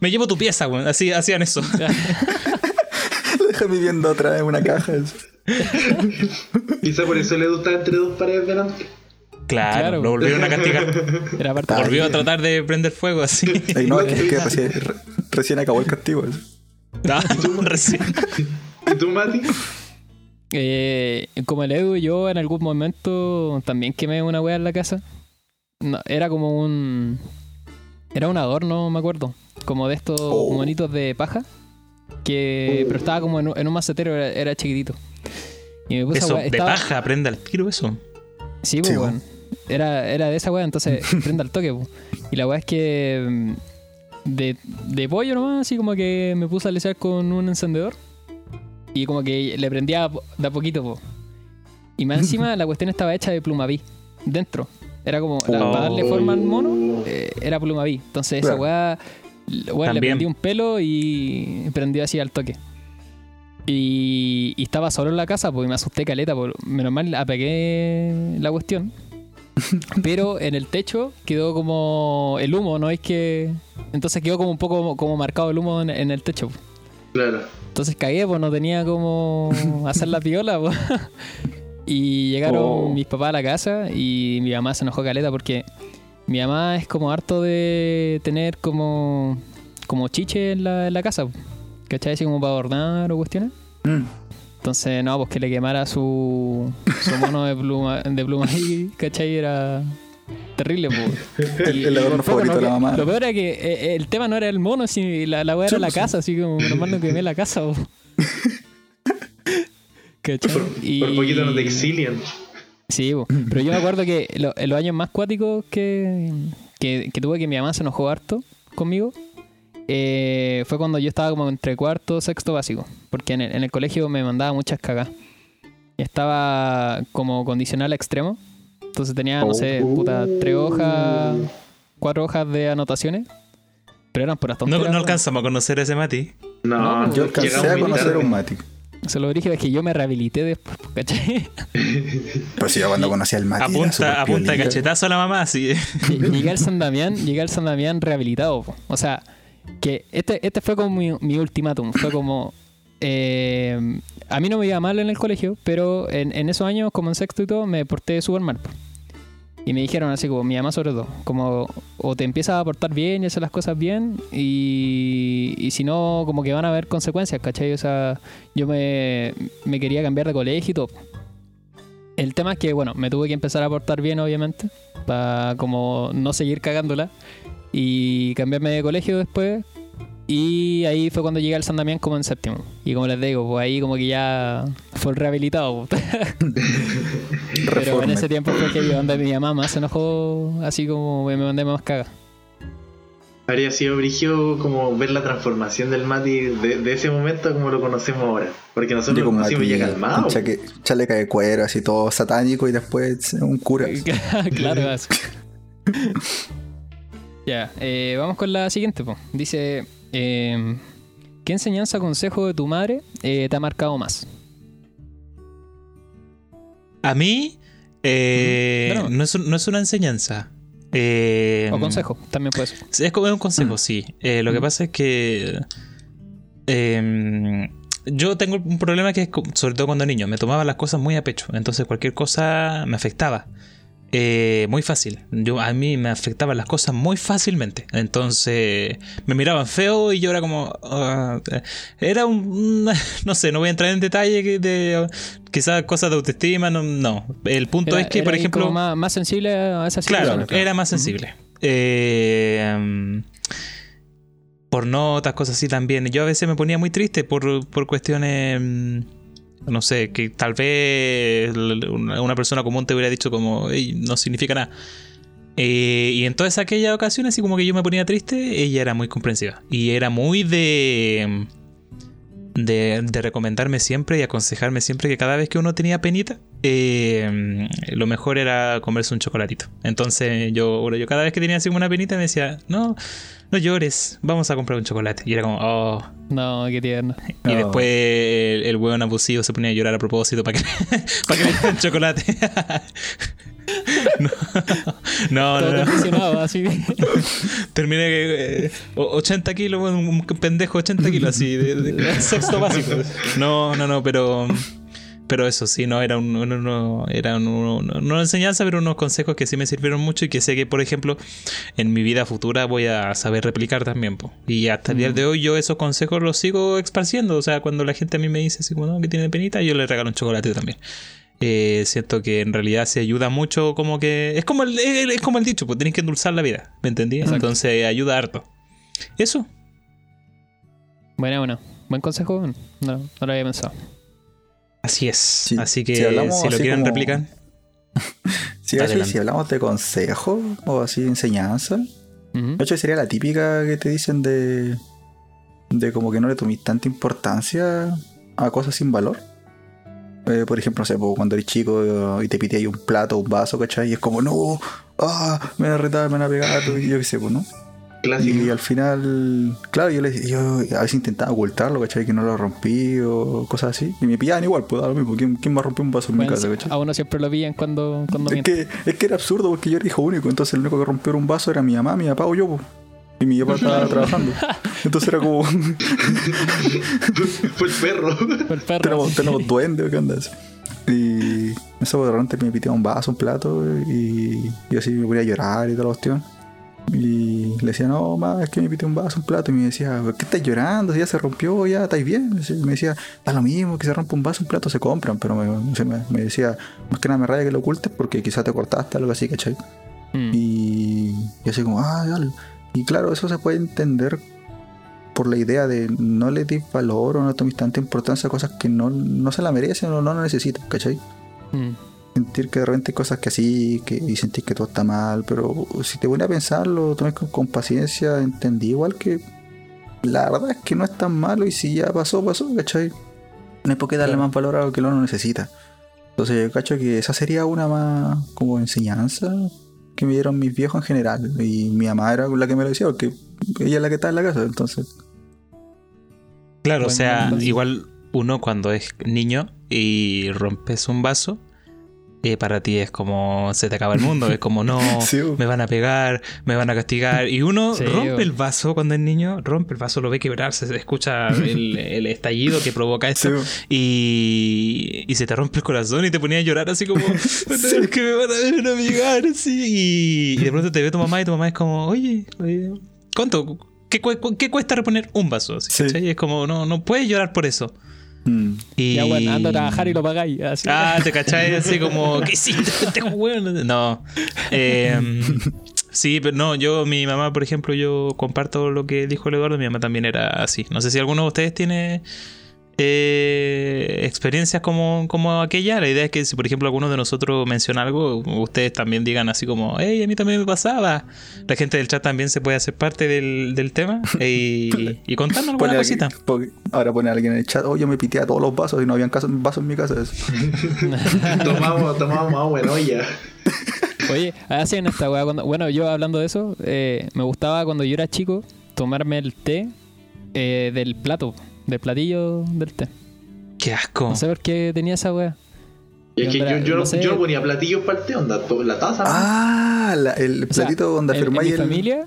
A: me llevo tu pieza, weón. Así hacían eso.
D: Déjame viendo otra vez una caja.
C: Quizá por eso le gustaba entre dos paredes delante.
A: Claro,
B: Claro.
A: lo volvieron a castigar.
B: Era parte
D: Ah,
A: Volvió a tratar de prender fuego así.
D: Ey, no, es que, es que recién, re- recién acabó el castigo.
A: Ah, recién.
C: ¿Y tú, Mati?
B: Eh, como el Edu, yo en algún momento también quemé una wea en la casa. No, era como un. Era un adorno, me acuerdo. Como de estos
D: Oh.
B: monitos de paja. Que, pero estaba como en, un- en un macetero, era, era chiquitito. Y me puse a
A: Eso, de
B: estaba-
A: paja, prenda el tiro eso.
B: Sí, pues,
D: Sí,
B: weón. Era, era de esa weá, entonces prenda al toque, po. Y la weá es que. mm, De, de pollo nomás, así como que me puse a lesear con un encendedor. Y como que le prendía de a poquito, po. Y más encima la cuestión estaba hecha de plumaví. Dentro. Era como. la-
A: Oh.
B: Para darle forma al mono, eh, era plumaví. Entonces esa weá. weá, le prendí un pelo y prendió así al toque. Y, y estaba solo en la casa porque me asusté caleta. Por, menos mal apagué la cuestión. Pero en el techo quedó como el humo, ¿no? Es que. Entonces quedó como un poco como marcado el humo en, en el techo.
C: Claro.
B: Entonces cagué, pues no tenía como hacer la piola, pues. Y llegaron
D: Oh.
B: mis papás a la casa y mi mamá se enojó caleta porque mi mamá es como harto de tener como, como chiche en la, en la casa, ¿cachai? Así como para adornar o cuestiones.
D: Mm.
B: Entonces, no, pues que le quemara su, su mono de pluma, de pluma ahí, ¿cachai? Era terrible, pues.
D: El, el adorno
B: lo peor,
D: favorito
B: ¿no?
D: de la mamá.
B: Lo peor era que eh, el tema no era el mono, sino la, la weá era la casa, así como menos mal no quemé la casa, po. ¿Cachai?
C: Por,
B: Y-
C: por poquito no te exilian.
B: Sí, po. pero yo me acuerdo que lo- en los años más cuáticos que, que, que tuve que mi mamá se enojó harto conmigo eh, fue cuando yo estaba como entre cuarto sexto básico. Porque en el, en el colegio me mandaba muchas cagas. Estaba como condicional extremo. Entonces tenía, no sé, puta, tres hojas, cuatro hojas de anotaciones. Pero eran
A: No,
B: tonteras.
A: no
B: weón.
A: alcanzamos a conocer a ese Mati.
C: No,
B: No,
D: Yo alcancé a conocer a un Mati.
B: Se lo dije es que yo me rehabilité después, ¿cachai?
D: Pero si yo cuando conocí al Mati.
A: Apunta, apunta cachetazo a la mamá, así.
B: llegué al San Damián, llegué al San Damián rehabilitado. po. O sea, que este, este fue como mi, mi ultimátum. Fue como. eh, a mí no me iba mal en el colegio, pero en, esos años, como en sexto y todo, me porté súper mal. Y me dijeron así, como mi mamá sobre todo, como o te empiezas a portar bien y hacer las cosas bien, y, y si no, como que van a haber consecuencias, ¿cachai? O sea, yo me, me quería cambiar de colegio y todo. El tema es que, bueno, me tuve que empezar a portar bien, obviamente, para como no seguir cagándola y cambiarme de colegio después. Y ahí fue cuando llegué al San Damián como en séptimo. Y como les digo, pues ahí como que ya fue el rehabilitado. pues. Pero en ese tiempo fue que donde mi mamá más se enojó, así como me mandé más caga.
C: Habría sido brigio como ver la transformación del Mati de, de ese momento como lo conocemos ahora. Porque nosotros lo conocimos
D: Mati
C: ya calmado.
D: chaque- chaleca de cuero, así todo satánico y después un cura.
B: claro, eso. ya, eh, vamos con la siguiente. po. Dice, eh, ¿qué enseñanza o consejo de tu madre eh, te ha marcado más?
A: A mí, eh.
B: Bueno.
A: no, es, un- no es una enseñanza. Eh,
B: O consejo, también puede ser.
A: Es como un consejo,
D: Mm.
A: sí. Eh, lo que pasa es que. eh, yo tengo un problema que es, sobre todo cuando niño, me tomaba las cosas muy a pecho. Entonces cualquier cosa me afectaba. Eh, muy fácil. Yo, a mí me afectaban las cosas muy fácilmente. Entonces me miraban feo y yo era como. ah, eh, era un. No sé, no voy a entrar en detalle de. Quizás cosas de autoestima. No. no. El punto
B: Era-
A: es que, por ejemplo.
B: más, más sensible a esas
A: Claro,
B: situaciones.
A: era más sensible. Eh, mm, por notas, cosas así también. Yo a veces me ponía muy triste por, por cuestiones, mm, no sé, que tal vez una persona común te hubiera dicho como, "Ey, no significa nada. Eh, y en todas aquellas ocasiones, así como que yo me ponía triste, ella era muy comprensiva. Y era muy de, de, de recomendarme siempre y aconsejarme siempre que cada vez que uno tenía penita, eh, lo mejor era comerse un chocolatito. Entonces yo, bueno, yo cada vez que tenía así como una penita me decía, no, no llores, vamos a comprar un chocolate. Y era como, oh.
B: No, qué tierno.
A: Y
D: No.
A: después el, el hueón abusivo se ponía a llorar a propósito para que, para que le dieran chocolate. no, no, no, no.
B: así.
A: Terminé que, eh, o- 80 kilos, un pendejo 80 kilos así, de, de sexto básico. No, no, no, pero. Pero eso sí, no era un, un- uno- era un- no una enseñanza, pero unos consejos que sí me sirvieron mucho y que sé que, por ejemplo, en mi vida futura voy a saber replicar también. po. Y hasta el día de hoy yo esos consejos los sigo esparciendo. O sea, cuando la gente a mí me dice así como, no, que tiene penita, yo le regalo un chocolate también. Eh, siento que en realidad se ayuda mucho como que... Es como el, es como el dicho, pues tenés que endulzar la vida, ¿me entendí?
B: Exacto.
A: Entonces ayuda harto. Eso.
B: Bueno, bueno. Buen consejo, bueno. no, no lo había pensado.
A: Así es.
D: Sí,
A: así que
D: si hablamos
A: si lo quieren
D: como-
A: replicar.
D: Sí, si hablamos de consejo o así de enseñanza, de hecho sería la típica que te dicen de, de como que no le tomes tanta importancia a cosas sin valor. Eh, por ejemplo, no sé, pues, cuando eres chico eh, y te pide ahí un plato, un vaso, ¿cachai? Y es como, no, ah, me van a retar, me van a pegar, y yo qué sé, pues, ¿no?
C: Clásico.
D: Y al final, claro, yo, le, yo a veces intentaba ocultarlo, ¿cachai? Que no lo rompí o cosas así. Y me pillaban igual, pues da lo mismo. ¿Quién, quién me rompió un vaso en mi casa, cachai?
B: a uno siempre lo pillan cuando, cuando
D: Es
B: miente.
D: que, es que era absurdo porque yo era hijo único, entonces el único que rompió un vaso era mi mamá, mi papá o yo, po. Y mi papá estaba trabajando. Entonces era como,
C: Fue el perro.
B: Fue el perro.
D: tenemos, tenemos duende o qué onda. Y eso de repente me piteaba un vaso, un plato, y, y así me ponía a llorar y toda la cuestión. Y le decía, no, mamá, es que me pité un vaso, un plato. Y me decía, ¿por qué estás llorando? Si ya se rompió, ya estáis bien. Y me decía, da lo mismo, que se rompa un vaso, un plato, se compran. Pero me, me, me decía, más que nada me raya que lo ocultes porque quizás te cortaste, algo así, ¿cachai?
B: Mm.
D: Y, y así como, ah, dale. Y claro, eso se puede entender por la idea de no le des valor o no tomes tanta importancia a cosas que no, no se la merecen o no la necesitan, ¿cachai?
B: Mm.
D: Sentir que de repente hay cosas que así, que, y sentir que todo está mal, pero si te pones a pensarlo, tomes con, con paciencia, entendí igual que la verdad es que no es tan malo y si ya pasó, pasó, ¿cachai? No hay por qué darle más valor a lo que uno necesita. Entonces yo cacho que esa sería una más como enseñanza que me dieron mis viejos en general. Y mi mamá era la que me lo decía, porque ella es la que está en la casa, entonces.
A: Claro, o sea, igual uno cuando es niño y rompes un vaso, eh, para ti es como se te acaba el mundo, es como no,
D: Sí,
A: me van a pegar, me van a castigar. Y uno
B: Sí,
A: rompe el vaso cuando es niño, rompe el vaso, lo ve quebrarse, se escucha el, el estallido que provoca
D: Sí,
A: esto.
D: bo.
A: Y, y se te rompe el corazón y te ponía a llorar así como, es que me van a ver a pegar, así. Y, y de pronto te ve tu mamá y tu mamá es como, oye, oye, ¿cuánto? ¿Qué, cu- qué cuesta reponer un vaso? Así,
D: Sí.
A: Es como, no, no puedes llorar por eso.
D: Mm.
A: Y...
B: Ya, bueno, anda a trabajar y lo pagáis. Así.
A: Ah, te cachai así como, ¿qué hiciste? Este weón? No. Eh, sí, pero no, yo, mi mamá, por ejemplo, yo comparto lo que dijo el Eduardo, mi mamá también era así. No sé si alguno de ustedes tiene eh, experiencias como, como aquella. La idea es que si, por ejemplo, alguno de nosotros menciona algo, ustedes también digan así como, hey, a mí también me pasaba. La gente del chat también se puede hacer parte del, del tema y, y contarnos alguna
D: Pone
A: cosita.
D: alguien- ahora pone alguien en el chat, oh, yo me piteé a todos los vasos y no habían caso- vasos en mi casa.
C: tomamos, tomamos agua en olla.
B: Oye, hacen esta weá cuando. Bueno, yo hablando de eso, eh, me gustaba cuando yo era chico tomarme el té eh, del plato, del platillo del té.
A: Qué asco.
B: No sé por qué tenía esa weá.
C: Y es que
B: Onda,
C: yo, yo,
B: no sé.
C: yo ponía platillos para el té, onda, la taza. ¿no?
D: Ah, la- el
B: O sea,
D: platito donde
B: en, en
D: afirmáis
B: mi
D: el.
B: familia.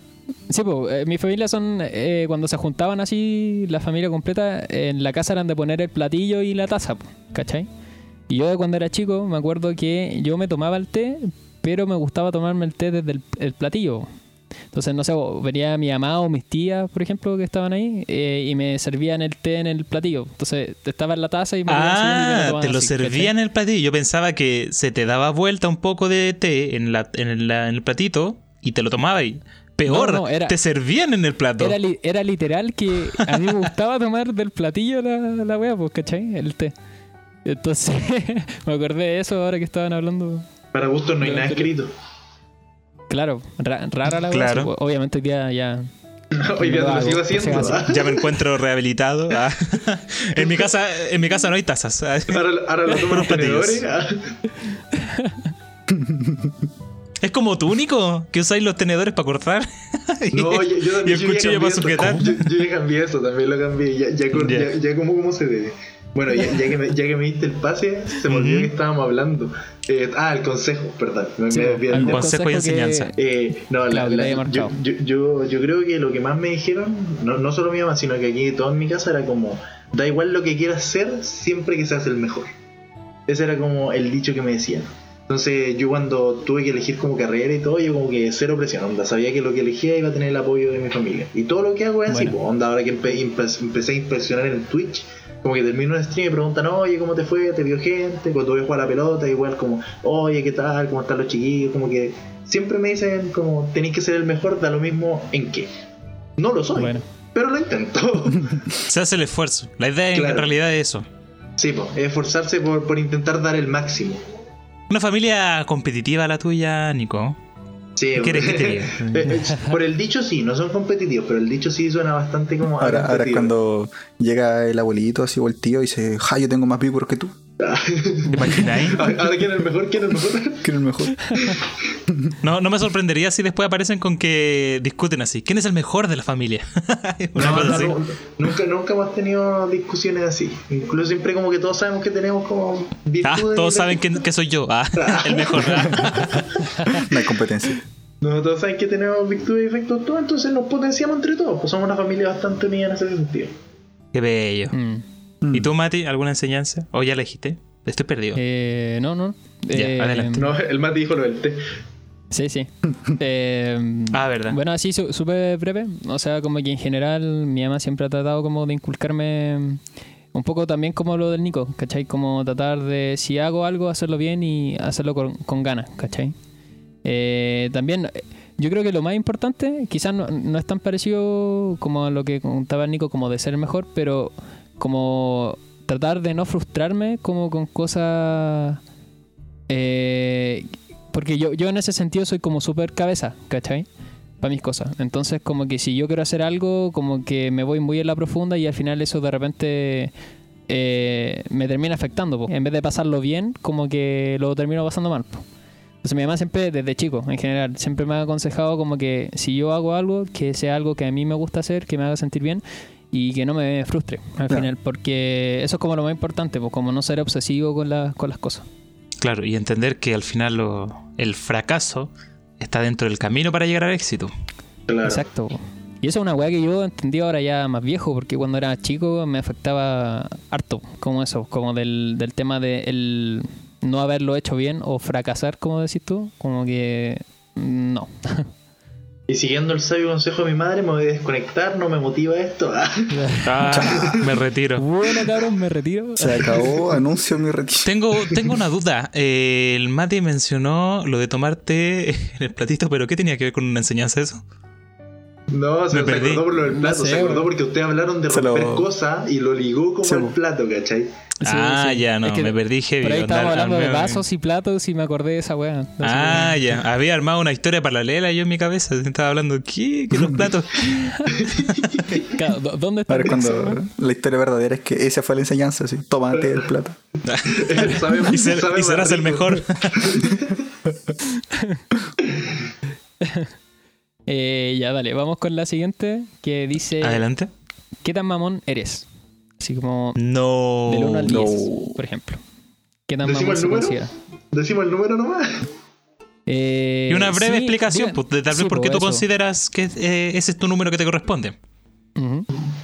B: Sí, pues, mi familia son. eh, cuando se juntaban así, la familia completa, en la casa eran de poner el platillo y la taza, po, ¿cachai? Y yo de cuando era chico me acuerdo que yo me tomaba el té, pero me gustaba tomarme el té desde el, el platillo. Entonces, no sé, venía mi mamá o mis tías, por ejemplo, que estaban ahí, eh, y me servían el té en el platillo. Entonces, estaba en la taza y me lo y me
A: Ah,
B: tomaban
A: te lo
B: así, ¿cachai?
A: servía en el platillo. Yo pensaba que se te daba vuelta un poco de té en, la, en, la- en el platito y te lo tomaba y peor,
B: No, no, era-
A: te servían en el plato.
B: Era, li- era literal que a mí me gustaba tomar del platillo la, la wea, pues, ¿cachai? El té. Entonces, me acordé de eso ahora que estaban hablando.
C: Para gusto no hay nada escrito.
B: Claro, ra- rara la.
A: Claro.
B: pues, obviamente hoy día ya.
C: Hoy día
B: lo
C: te lo sigo haciendo. ¿ah?
A: Ya me encuentro rehabilitado. Ah. en mi casa, en mi casa no hay tazas. Ah.
C: Ahora, ahora lo toman los tenedores. ah.
A: Es como tú único que usáis los tenedores para cortar.
C: No, yo, yo
A: y
C: también
A: el
C: yo
A: cuchillo
C: cambié
A: para
C: eso.
A: sujetar.
C: Yo, yo ya cambié eso, también lo cambié. Ya, ya, cor-
A: Ya.
C: ya, ya como, como se debe. Bueno, ya, ya que me, ya que me diste el pase, se me olvidó que estábamos hablando. Eh, ah, el consejo, perdón. Me,
B: Sí,
C: me tema.
A: consejo y
B: que-
A: enseñanza.
C: Eh, no, la- la- yo, yo, yo, yo creo que lo que más me dijeron, no, no solo mi mamá, sino que aquí todo en mi casa era como, da igual lo que quieras ser, siempre que seas el mejor. Ese era como el dicho que me decían. Entonces yo cuando tuve que elegir como carrera y todo, yo como que cero presión, onda, sabía que lo que elegía iba a tener el apoyo de mi familia. Y todo lo que hago es así, pues, onda, ahora que empe- empe- empecé a impresionar en Twitch, como que termino un stream y preguntan, oye, ¿cómo te fue? ¿Te vio gente? Cuando voy a jugar a la pelota, igual como, oye, ¿qué tal? ¿Cómo están los chiquillos? Como que siempre me dicen como, tenéis que ser el mejor, da lo mismo en qué. No lo soy,
B: Bueno.
C: pero lo intento.
A: Se hace el esfuerzo. La idea en realidad es eso.
C: sí, pues, esforzarse por, por intentar dar el máximo.
A: Una familia competitiva la tuya, Nico.
C: Sí,
A: ¿Qué quieres que te
C: Eh, eh, Por el dicho sí, no son competitivos, pero el dicho sí suena bastante como.
D: Ahora, ahora es
C: competitivo.
D: cuando llega el abuelito así o el tío y dice, ja, yo tengo más víboros que tú.
A: ¿Te imagináis?
C: Ahora quién es el mejor, quién es el mejor.
D: ¿Quién es el mejor?
A: No, no me sorprendería si después aparecen con que discuten así. ¿Quién es el mejor de la familia? Una
C: No,
A: cosa
C: no,
A: así.
C: no, nunca, nunca hemos tenido discusiones así. Incluso siempre como que todos sabemos que tenemos como
A: Ah,
C: virtudes.
A: todos
C: y-
A: saben que, que soy yo. Ah, el mejor. Ah.
D: No hay competencia.
C: No, todos saben que tenemos virtudes y defectos todos, entonces nos potenciamos entre todos. Pues somos una familia bastante unida en ese sentido.
A: Qué bello.
B: Mm.
A: ¿Y tú, Mati, alguna enseñanza? ¿O ya la dijiste? Estoy perdido.
B: Eh, no, no.
A: Ya,
B: Eh,
A: adelante.
C: No, el Mati dijo lo del té.
B: Sí, sí. Eh,
A: Ah, verdad.
B: Bueno, así su- súper breve. O sea, como que en general mi mamá siempre ha tratado como de inculcarme un poco también como lo del Nico, ¿cachai? Como tratar de, si hago algo, hacerlo bien y hacerlo con, con ganas, ¿cachai? Eh, también, yo creo que lo más importante, quizás no, no es tan parecido como a lo que contaba el Nico, como de ser mejor, pero como tratar de no frustrarme como con cosas... eh, porque yo, yo en ese sentido soy como súper cabeza, ¿cachai? Para mis cosas. Entonces, como que si yo quiero hacer algo, como que me voy muy en la profunda y al final eso de repente eh, me termina afectando. En vez de pasarlo bien, como que lo termino pasando mal. po. Entonces, mi mamá siempre, desde chico, en general, siempre me ha aconsejado como que si yo hago algo, que sea algo que a mí me gusta hacer, que me haga sentir bien y que no me frustre al
D: Claro.
B: final. Porque eso es como lo más importante, pues como no ser obsesivo con, la- con las cosas.
A: Claro, y entender que al final lo- el fracaso está dentro del camino para llegar al éxito.
C: Claro.
B: Exacto. Y eso es una weá que yo entendí ahora ya más viejo, porque cuando era chico me afectaba harto, como eso, como del, del tema de el no haberlo hecho bien o fracasar, como decís tú, como que no.
C: Y siguiendo el sabio consejo de mi madre, me voy a desconectar, no me motiva esto. Ah,
A: me retiro.
B: bueno, cabrón, me retiro.
D: Se acabó, anuncio mi retiro.
A: Tengo, tengo una duda. Eh, el Mati mencionó lo de tomarte en el platito, pero ¿qué tenía que ver con una enseñanza eso?
C: No, se,
A: perdí.
C: acordó por lo del
B: No
C: plato,
B: sé,
C: se acordó porque ustedes hablaron de romper
D: lo-
C: cosas y lo ligó como
D: Sí, weón.
C: plato, ¿cachai?
B: Sí,
A: ah,
B: sí.
A: ya, no,
B: Es que
A: me perdí heavy.
B: Por ahí estábamos hablando de vasos y platos y me acordé de esa weá.
A: Ah, ya. Había armado una historia paralela yo en mi cabeza. Estaba hablando, ¿qué? ¿Qué los platos?
B: Claro, ¿dó- ¿Dónde está
D: A ver,
B: el
D: cuando la historia verdadera es que esa fue la enseñanza, así. Tómate el plato.
A: Y, ser-
C: sabemos
A: y serás el mejor.
B: Eh, ya, dale, vamos con la siguiente que dice:
A: Adelante.
B: ¿Qué tan mamón eres? Así como
A: No.
B: del 1 al
D: no.
B: 10, por ejemplo. ¿Qué tan
C: ¿Decimos
B: mamón
C: el
B: se
C: número?
B: considera?
C: Decimos el número nomás.
B: Eh,
A: Y una breve
B: sí,
A: explicación,
B: diga-
A: pues, de tal vez
B: sí,
A: por qué
B: pues,
A: tú
B: eso.
A: consideras que eh, ese es tu número que te corresponde.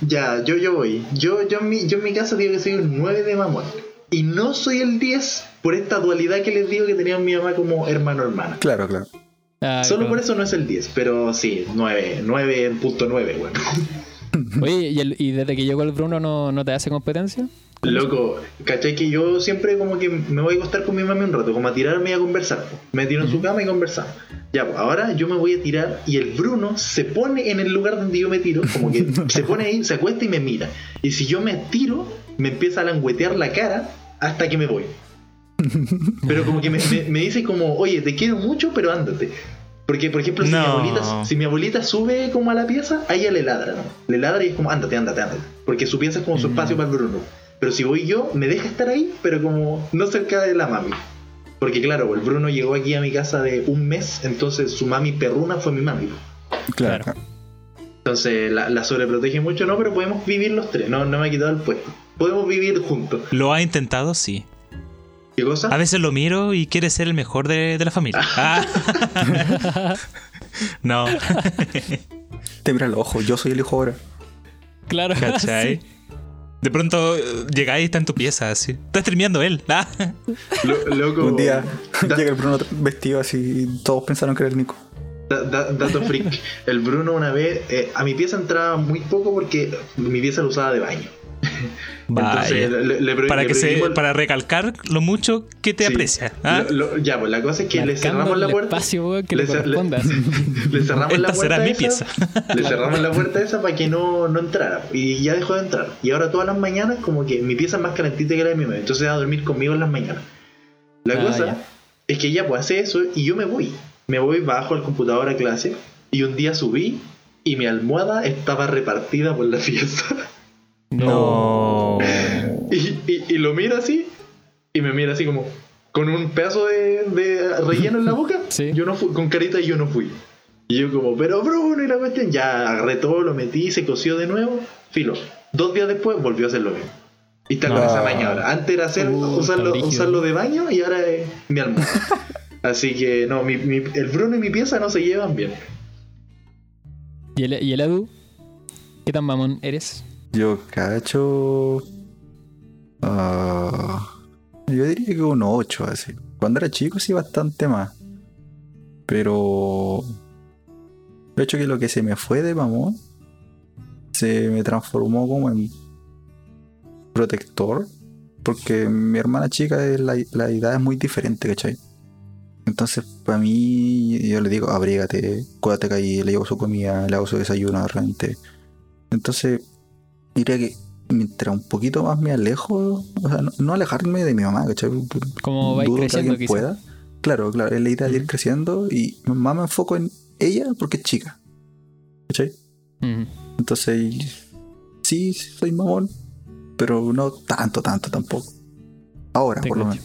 C: Ya, yo, yo voy. Yo, yo, en mi, yo en mi caso digo que soy un 9 de mamón. Y no soy el 10 por esta dualidad que les digo que tenía mi mamá como hermano-hermana.
D: Claro, claro.
B: Ah,
C: Solo
B: claro.
C: por eso no es el 10, pero sí, 9, 9.9, bueno.
B: Oye, ¿y, el- y desde que llegó el Bruno no, no te hace competencia?
C: Loco, ¿cachai? Que yo siempre como que me voy a acostar con mi mami un rato, como a tirarme y a conversar. Me tiro en su cama y conversamos. Ya, pues ahora yo me voy a tirar y el Bruno se pone en el lugar donde yo me tiro, como que se pone ahí, se acuesta y me mira. Y si yo me tiro, me empieza a languetear la cara hasta que me voy. Pero como que me, me- me dice como, oye, te quiero mucho, pero ándate. Porque, por ejemplo, si, mi abuelita, si mi abuelita sube como a la pieza, a ella le ladra, ¿no? Le ladra y es como, ándate, ándate, ándate. Porque su pieza es como su espacio para el Bruno. Pero si voy yo, me deja estar ahí, pero como no cerca de la mami. Porque claro, el Bruno llegó aquí a mi casa de un mes, entonces su mami perruna fue mi mami.
D: Claro.
B: Claro.
C: Entonces la, la sobreprotege mucho, no, pero podemos vivir los tres, no, no me ha quitado el puesto. Podemos vivir juntos.
A: ¿Lo ha intentado? Sí.
C: ¿Qué cosa?
A: A veces lo miro y quiere ser el mejor de, de la familia. Ah. no,
D: Te mira los ojos, yo soy el hijo ahora.
B: Claro.
A: ¿cachai?
B: sí.
A: De pronto eh, llegáis y está en tu pieza, así. Está streameando él. Ah.
C: Lo- loco,
D: Un día
C: da-
D: llega el Bruno vestido así y todos pensaron que era el Nico.
C: da- da- dato freak. El Bruno una vez, eh, a mi pieza entraba muy poco porque mi pieza la usaba de baño. Le-
A: para,
C: le
A: que se, para recalcar lo mucho que te
C: Sí.
A: aprecia. ¿ah?
C: Lo- lo- ya, pues la cosa es que le cerramos la
B: el
C: puerta.
B: espacio, weón, que le
C: cerramos la puerta.
A: será mi
C: esa,
A: pieza.
C: Le cerramos la puerta esa para que no, no entrara. Y ya dejó de entrar. Y ahora todas las mañanas, como que mi pieza es más calentita que la de mi mamá. Entonces va a dormir conmigo en las mañanas. La
B: Ah,
C: cosa
B: ya.
C: es que ella pues hace eso y yo me voy. Me voy bajo al computador a clase. Y un día subí y mi almohada estaba repartida por la pieza.
A: No.
C: Y, y- y lo miro así y me mira así como con un pedazo de, de relleno en la boca.
B: Sí.
C: Yo no fui, con carita y yo no fui. Y yo como, pero Bruno y la cuestión, ya agarré todo, lo metí, se coció de nuevo, filo. Dos días después volvió a hacer lo mismo. Y está con
D: No.
C: esa baña ahora. Antes era hacer,
B: Uh,
C: usarlo, usarlo de baño y ahora es mi almohada. Así que no, mi, mi- el Bruno y mi pieza no se llevan bien.
B: ¿Y el, y el Edu? ¿Qué tan mamón eres?
D: Yo cacho. ah, yo diría que un 8 así. Cuando era chico sí bastante más. Pero. De hecho que lo que se me fue de mamón se me transformó como en protector. Porque mi hermana chica es la, la edad es muy diferente, ¿cachai? Entonces, para mí, yo le digo, abrígate, cuídate que ahí le llevo su comida, le hago su desayuno de repente. Entonces, diría que mientras un poquito más me alejo, o sea, no, no alejarme de mi mamá, ¿cachai?
B: Como
D: que
B: creciendo, quizá.
D: pueda. Claro, claro, es la idea de ir creciendo y más me enfoco en ella porque es chica. ¿Cachai? Entonces, sí, soy mamón, pero no tanto, tanto tampoco. Ahora,
B: Te
D: por lo menos.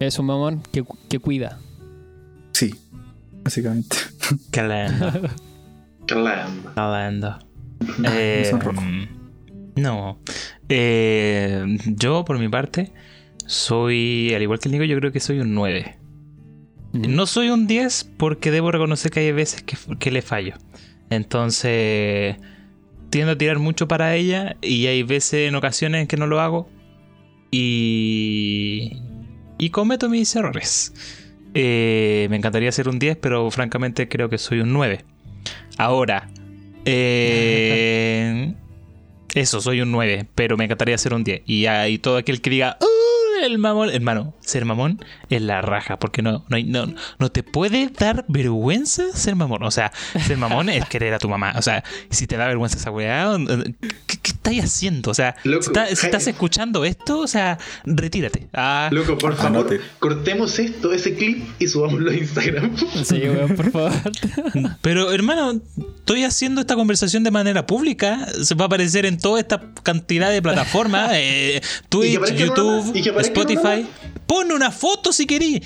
B: Es un mamón que, que cuida.
D: Sí, básicamente.
C: Caramba.
A: calando.
D: no
A: Eh,
D: son rojos.
A: No. Eh, yo, por mi parte, soy, al igual que el Nico, yo creo que soy un 9.
B: Ujú.
A: No soy un 10 porque debo reconocer que hay veces que, que le fallo. Entonces, tiendo a tirar mucho para ella y hay veces en ocasiones en que no lo hago. Y, y cometo mis errores. Eh, me encantaría ser un 10, pero francamente creo que soy un 9. Ahora, eh, eso, soy un 9, pero me encantaría ser un 10. Y, hay todo aquel que diga, "Uh, el mamón, hermano, ser mamón es la raja, porque no, no, hay- no, no te puede dar vergüenza ser mamón. O sea, ser mamón es querer a tu mamá. O sea, si te da vergüenza esa weá, ¿qué, qué estáis haciendo? O sea,
C: Loco,
A: si, está- si
C: ja-
A: estás escuchando esto, o sea, retírate. Ah,
C: Loco, por favor,
D: Anote.
C: cortemos esto, ese clip y subámoslo a Instagram.
B: Sí, weón, por favor.
A: Pero hermano, estoy haciendo esta conversación de manera pública. Se va a aparecer en toda esta cantidad de plataformas. eh, Twitch, YouTube,
C: y que
A: Spotify. Pon una foto si querís.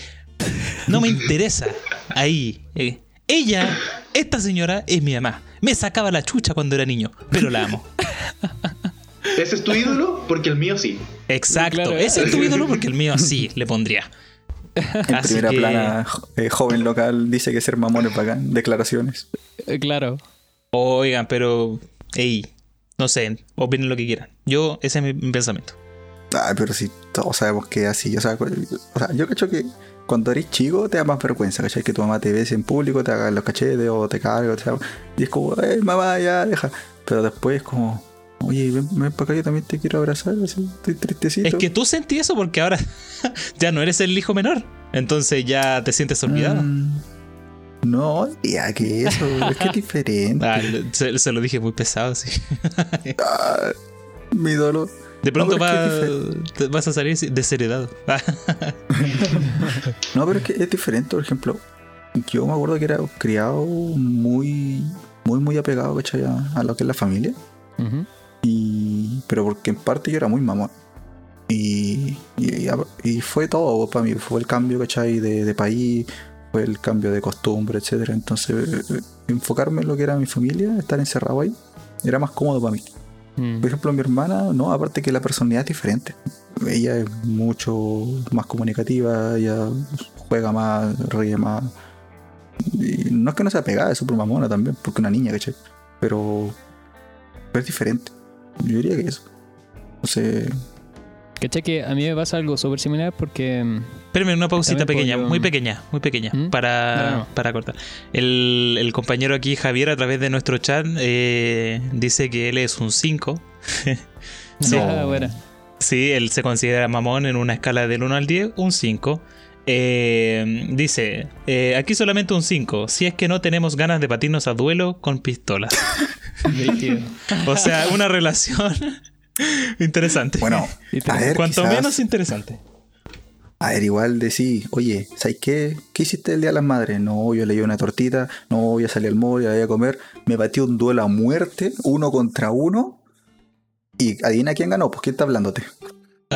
A: No me interesa. Ahí. eh. Ella, esta señora, es mi mamá. Me sacaba la chucha cuando era niño, pero la amo.
C: Ese es tu ídolo, porque el mío sí.
A: Exacto.
B: Claro.
A: Ese es tu ídolo porque el mío sí le pondría.
D: En
A: Así
D: primera
A: que-
D: plana, eh, joven local dice que ser mamón es bacán. Declaraciones.
B: Eh, Claro.
A: Oigan, pero. Ey, no sé, opinen lo que quieran. Yo, ese es mi, mi pensamiento.
D: Ay, pero si todos sabemos que es así. O sea, o sea, yo cacho que cuando eres chico te da más vergüenza, ¿cachai? Que tu mamá te bese en público, te haga los cachetes o te cargue, o sea, y es como, eh, mamá, ya, deja. Pero después es como, oye, ven, ven para acá, yo también te quiero abrazar, así, estoy tristecito.
A: Es que tú sentí eso porque ahora ya no eres el hijo menor. Entonces ya te sientes olvidado.
D: Mm, no, ya que eso, es que es diferente.
A: Ah, se, se lo dije muy pesado, sí.
D: Ah, mi dolor.
A: De pronto
D: No,
A: va- vas a salir desheredado.
D: No, pero es que es diferente, por ejemplo. Yo me acuerdo que era criado muy, muy, muy apegado, ¿cachai? A, lo que es la familia. Y, pero porque en parte yo era muy mamón. Y, y, y fue todo para mí. Fue el cambio, ¿cachai? De, de país, fue el cambio de costumbre, etcétera. Entonces, eh, enfocarme en lo que era mi familia, estar encerrado ahí, era más cómodo para mí.
B: Mm.
D: Por ejemplo, mi hermana, no, aparte que la personalidad es diferente. Ella es mucho más comunicativa, ella juega más, ríe más. Y no es que no sea pegada, es súper mamona también, porque una niña, ¿cachai? Pero, pero es diferente. Yo diría que eso. Entonces,
B: ¿Cachai que a mí me pasa algo súper similar porque.
A: Espérame, una pausita pequeña,
B: puedo
A: muy pequeña, muy pequeña,
B: ¿Mm?
A: para,
B: No, no.
A: para cortar. El, el compañero aquí, Javier, a través de nuestro chat, eh, dice que él es un 5. Sí.
B: Ah, bueno.
A: Sí, él se considera mamón en una escala del 1 al 10, un 5. Eh, dice, eh, aquí solamente un 5, si es que no tenemos ganas de batirnos a duelo con pistolas. O sea, una relación interesante.
D: bueno, a ver,
A: Cuanto
D: quizás-
A: menos interesante.
D: A ver, igual decir, oye, ¿sabes qué? ¿Qué hiciste el día de las madres? No, yo le di una tortita, no, voy a salir al mall, ya voy a comer. Me batí un duelo a muerte, uno contra uno. Y adivina quién ganó, pues quién está hablándote.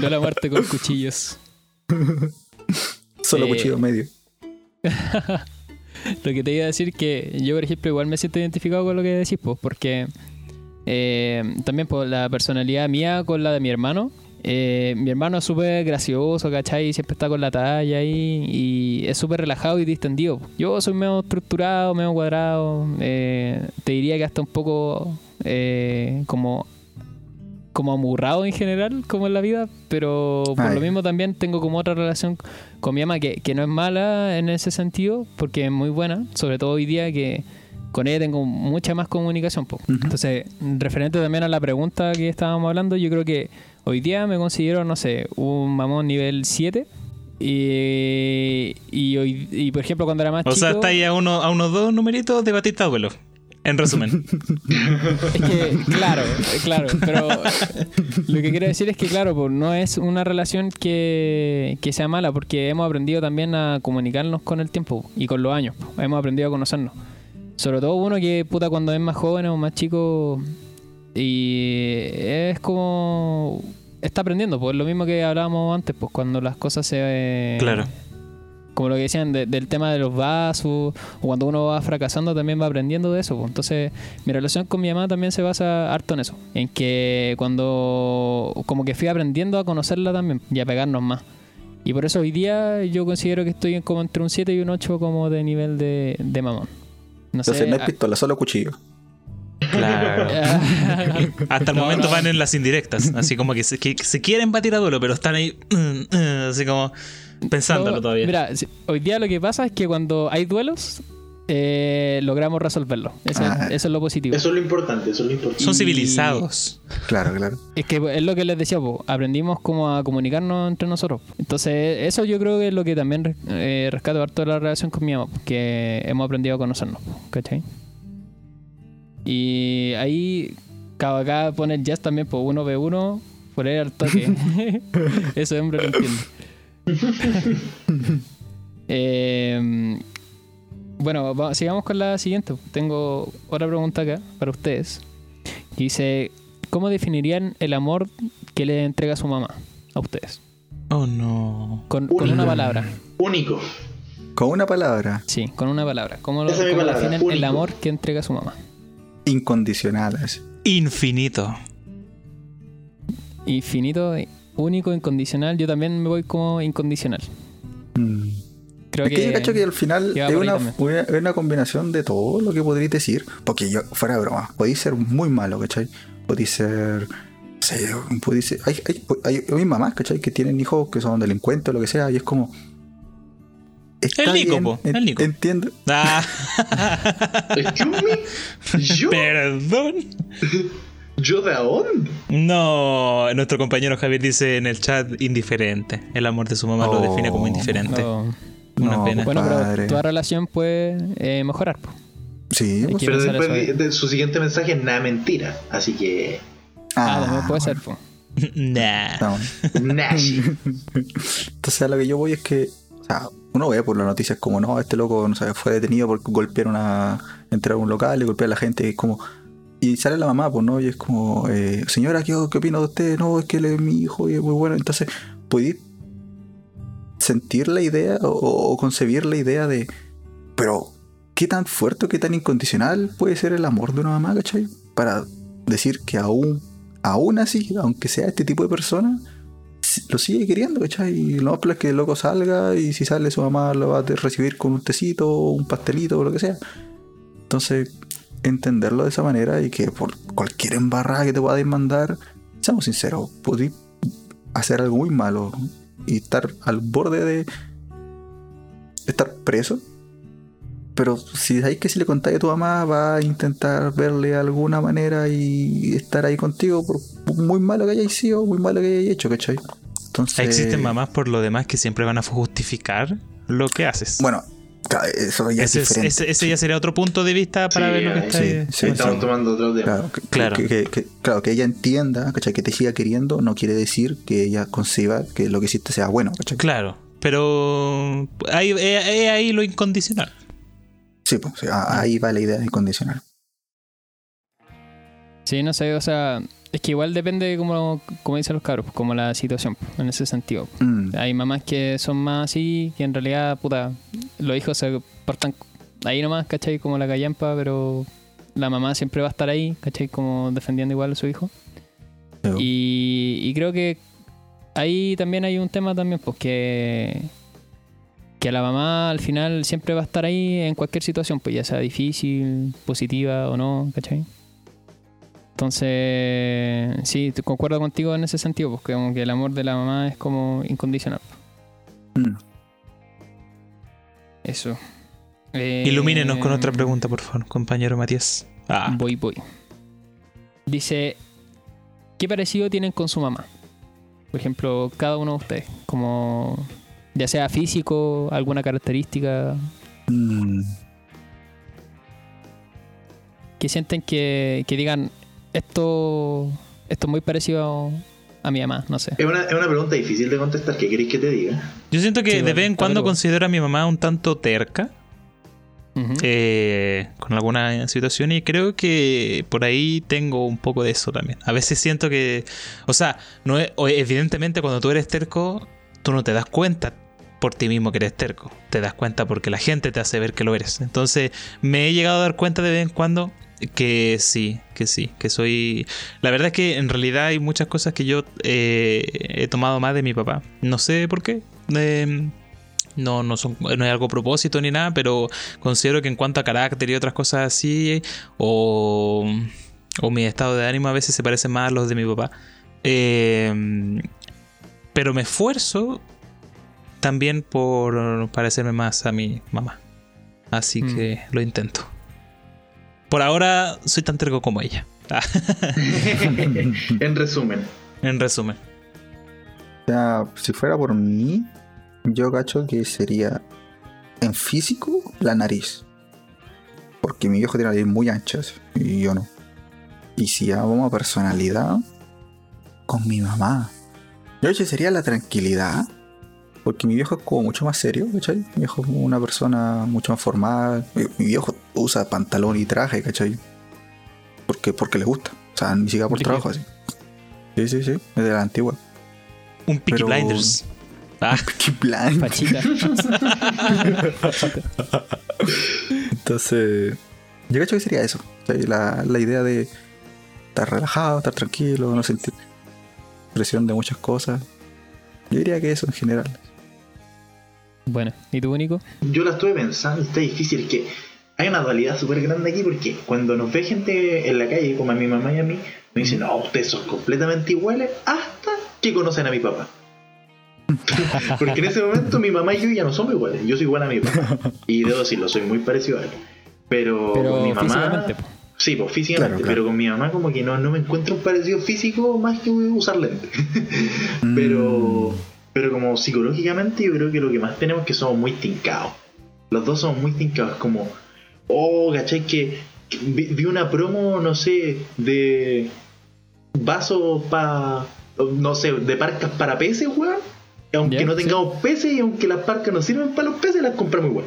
B: No la muerte con cuchillos.
D: Solo
B: Eh,
D: cuchillo medio.
B: Lo que te iba a decir que yo, por ejemplo, igual me siento identificado con lo que decís, pues, porque eh, también por la personalidad mía con la de mi hermano. Eh, mi hermano es súper gracioso, ¿cachai? Siempre está con la talla ahí y es súper relajado y distendido. Yo soy medio estructurado, medio cuadrado. eh, te diría que hasta un poco eh, como como amurrado en general, como en la vida, pero por
D: Ah,
B: lo mismo también tengo como otra relación con mi mamá que, que no es mala en ese sentido, porque es muy buena, sobre todo hoy día que con ella tengo mucha más comunicación. po.
D: Ujú.
B: Entonces, referente también a la pregunta que estábamos hablando, yo creo que hoy día me considero, no sé, un mamón nivel 7. Y, y, hoy, y por ejemplo, cuando era más
A: O sea,
B: chico...
A: está ahí a, uno, a unos dos numeritos de Batista Abuelo. En resumen.
B: Es que, claro, claro, pero lo que quiero decir es que, claro, pues, no es una relación que, que sea mala, porque hemos aprendido también a comunicarnos con el tiempo y con los años. Hemos aprendido a conocernos. Sobre todo uno que, puta, cuando es más joven o más chico, y es como. Está aprendiendo, pues lo mismo que hablábamos antes, pues cuando las cosas se.
A: Claro.
B: Como lo que decían de- del tema de los vasos, o cuando uno va fracasando también va aprendiendo de eso. pues. Entonces, mi relación con mi mamá también se basa harto en eso. En que cuando como que fui aprendiendo a conocerla también y a pegarnos más. Y por eso hoy día yo considero que estoy como entre un 7 y un 8 como de nivel de, de mamón. No sé.
D: Entonces no hay
B: ah,
D: pistola, solo cuchillo.
A: Claro. Hasta el
B: No,
A: momento
B: no.
A: van en las indirectas. Así como que se, que se quieren batir a duelo, pero están ahí. mm, mm, así como pensándolo
B: No,
A: todavía.
B: Mira, si- hoy día lo que pasa es que cuando hay duelos, eh, logramos resolverlo. Eso,
D: Ah.
B: eso es lo positivo.
C: Eso es lo importante, eso es lo importante.
A: Son
B: y-
A: civilizados.
D: Claro, claro.
B: Es que es lo que les decía, po, aprendimos como a comunicarnos entre nosotros. Entonces, eso yo creo que es lo que también eh, rescato harto de la relación con mi mamá, que hemos aprendido a conocernos, po, ¿cachai? Y ahí, cada acá pone el jazz también, pues uno ve uno, por ahí al toque. Ese hombre lo entiende. Eh, bueno, va- sigamos con la siguiente. Tengo otra pregunta acá para ustedes. Que dice, ¿cómo definirían el amor que le entrega su mamá a ustedes?
A: Oh no.
B: Con, con una palabra.
C: Único.
D: Con una palabra,
B: Sí, con una palabra. ¿Cómo, lo, definen el amor que entrega su mamá?
D: incondicional. así.
A: Infinito.
B: Infinito, único, incondicional. Yo también me voy como incondicional.
D: Mm.
B: Creo
D: es que, yo cacho que al final es una, una, es una combinación de todo lo que podréis decir. Porque yo, fuera de broma, podéis ser muy malo, ¿cachai? Podéis ser. podéis ser- hay, hay, hay, hay mamás, ¿cachai? Que tienen hijos que son delincuentes o lo que sea, y es como. está
A: El Nico,
D: bien,
A: po, el Nico.
D: Entiendo.
A: Ah, perdón.
C: ¿Yo de dónde?
A: No, nuestro compañero Javier dice en el chat indiferente. El amor de su mamá lo
D: Oh.
A: define como indiferente.
B: No.
A: Una
D: No,
A: pena.
B: Bueno, pero toda relación puede eh, mejorar. po.
D: Sí, pues,
C: Pero después de, de su siguiente mensaje, nada mentira. Así que.
B: Ah, también puede ser. po.
A: nah.
D: no.
C: Nashi.
D: Entonces a lo que yo voy es que, o sea, uno ve por las noticias como, no, este loco no fue detenido por golpear una, entrar a un local y golpear a la gente, y es como, y sale la mamá, pues, ¿no? Y es como, eh, señora, ¿qué, qué opina de usted? No, es que él es mi hijo y es muy bueno. Entonces, podéis sentir la idea o, concebir la idea de, pero, ¿qué tan fuerte o qué tan incondicional puede ser el amor de una mamá, ¿cachai? Para decir que aún, aún así, aunque sea este tipo de persona, lo sigue queriendo, ¿cachai? Y lo más es que el loco salga y si sale su mamá lo va a recibir con un tecito, un pastelito o lo que sea. Entonces, entenderlo de esa manera y que por cualquier embarrada que te pueda mandar, seamos sinceros, podéis hacer algo muy malo y estar al borde de estar preso. Pero si sabéis que si le contáis a tu mamá, va a intentar verle de alguna manera y estar ahí contigo, por muy malo que hayáis sido, muy malo que hayáis hecho, ¿cachai? Entonces,
A: Existen mamás por lo demás que siempre van a justificar lo que haces.
D: Bueno, eso ya
A: ese,
D: es
A: es-
D: diferente.
A: ese- ese ya sería otro punto de vista para
C: Sí,
A: ver lo que
C: ahí
A: está
D: sí,
A: ahí.
D: sí,
C: Estamos tomando otro tema.
D: Claro, que,
A: Claro.
D: Que, que- que- claro, que ella entienda, ¿cachai? Que te siga queriendo no quiere decir que ella conciba que lo que hiciste sea bueno, ¿cachai?
A: Claro, pero ahí, es- es ahí lo incondicional.
D: Sí, pues, ahí va la idea de incondicional.
B: Sí, no sé, o sea, es que igual depende, como, como dicen los cabros, como la situación, en ese sentido.
D: Mm,
B: Hay mamás que son más así, que en realidad, puta, los hijos se portan ahí nomás, ¿cachai? Como la callampa, pero la mamá siempre va a estar ahí, ¿cachai? Como defendiendo igual a su hijo. Y, y creo que ahí también hay un tema también, pues que, que la mamá al final siempre va a estar ahí en cualquier situación, pues ya sea difícil, positiva o no, ¿cachai? Entonces, sí, te- concuerdo contigo en ese sentido, porque como que el amor de la mamá es como incondicional.
D: Mm.
B: Eso. Eh,
A: Ilumínenos con otra pregunta, por favor, compañero Matías. Ah,
B: Voy, voy. Dice, ¿qué parecido tienen con su mamá? Por ejemplo, cada uno de ustedes, como ya sea físico, alguna característica,
D: Mm,
B: que sienten que, que digan, esto, esto es muy parecido a mi mamá, no sé.
C: Es una, es una pregunta difícil de contestar. ¿Qué queréis que te diga?
A: yo siento que
B: Sí,
A: de vez en cuando considero a mi mamá un tanto terca. Eh, con alguna situación y creo que por ahí tengo un poco de eso también. A veces siento que, o sea, no es- evidentemente cuando tú eres terco, tú no te das cuenta por ti mismo que eres terco, te das cuenta porque la gente te hace ver que lo eres. Entonces me he llegado a dar cuenta de vez en cuando que sí, que sí, que soy... La verdad es que en realidad hay muchas cosas que yo eh, he tomado más de mi papá. No sé por qué. Eh, no, no, son, no es algo a propósito ni nada, pero considero que en cuanto a carácter y otras cosas así, o, o mi estado de ánimo a veces se parecen más a los de mi papá. Eh, pero me esfuerzo también por parecerme más a mi mamá. Así
B: Mm.
A: que lo intento. Por ahora soy tan terco como ella.
C: En resumen.
A: en resumen.
D: O sea, si fuera por mí, yo cacho que sería en físico la nariz. Porque mi viejo tiene nariz muy ancha y yo no. Y si vamos a personalidad, con mi mamá. Yo creo que sería la tranquilidad. Porque mi viejo es como mucho más serio, ¿cachai? Mi viejo es una persona mucho más formal. Mi, mi viejo usa pantalón y traje, ¿cachai? Porque, porque le gusta. O sea, ni siquiera por trabajo así. Sí, sí, sí. Es de la antigua.
A: Un Peaky
D: Pero-
A: Blinders. Ah,
D: Qué plan.
B: Pachita.
D: Entonces, yo creo que sería eso. La, la idea de estar relajado, estar tranquilo, no sentir presión de muchas cosas. Yo diría que eso en general.
B: Bueno, ¿y tú, Nico?
C: Yo la estuve pensando, está difícil. Es que hay una dualidad súper grande aquí porque cuando nos ve gente en la calle, como a mi mamá y a mí, me dicen, no, ustedes son completamente iguales hasta que conocen a mi papá. porque en ese momento mi mamá y yo ya no somos iguales. Yo soy igual a mi papá. Y debo decirlo, soy muy parecido a él. Pero,
B: Pero
C: con mi mamá.
B: físicamente, po.
C: Sí, pues físicamente,
D: Claro, claro.
C: pero con mi mamá como que no, no me encuentro un parecido físico más que usar lentes. pero, pero como psicológicamente yo creo que lo que más tenemos es que somos muy tincados. Los dos somos muy tincados, como, oh, ¿cachai? Que, que vi, vi una promo, no sé, de vasos para, no sé, de parcas para peces, weón. Aunque no
B: sí.
C: tengamos peces y aunque las parcas no sirven para los peces, las compramos igual.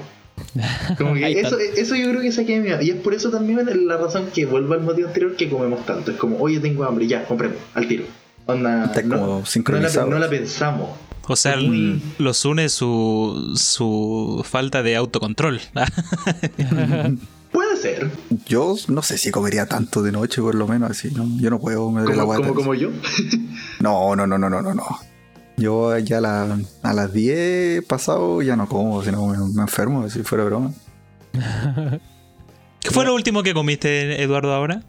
C: Como que eso, eso yo creo que saqué mi. Y es por eso también la razón que vuelvo al motivo anterior que comemos tanto. Es como, oye, tengo hambre, ya, compremos, al tiro. Onda,
D: Está
C: no,
D: como
C: no la, no la pensamos.
A: O sea, los une su, su falta de autocontrol.
C: Puede ser,
D: Yo no sé si comería tanto de noche, por lo menos así. ¿no? Yo no puedo me la guata.
C: como, como yo.
D: No, no, no, no, no, no, no. Yo ya a, la- a las 10 pasado ya no como, si no me, me enfermo, si fuera broma.
A: ¿Qué fue lo último que comiste, Eduardo, ahora?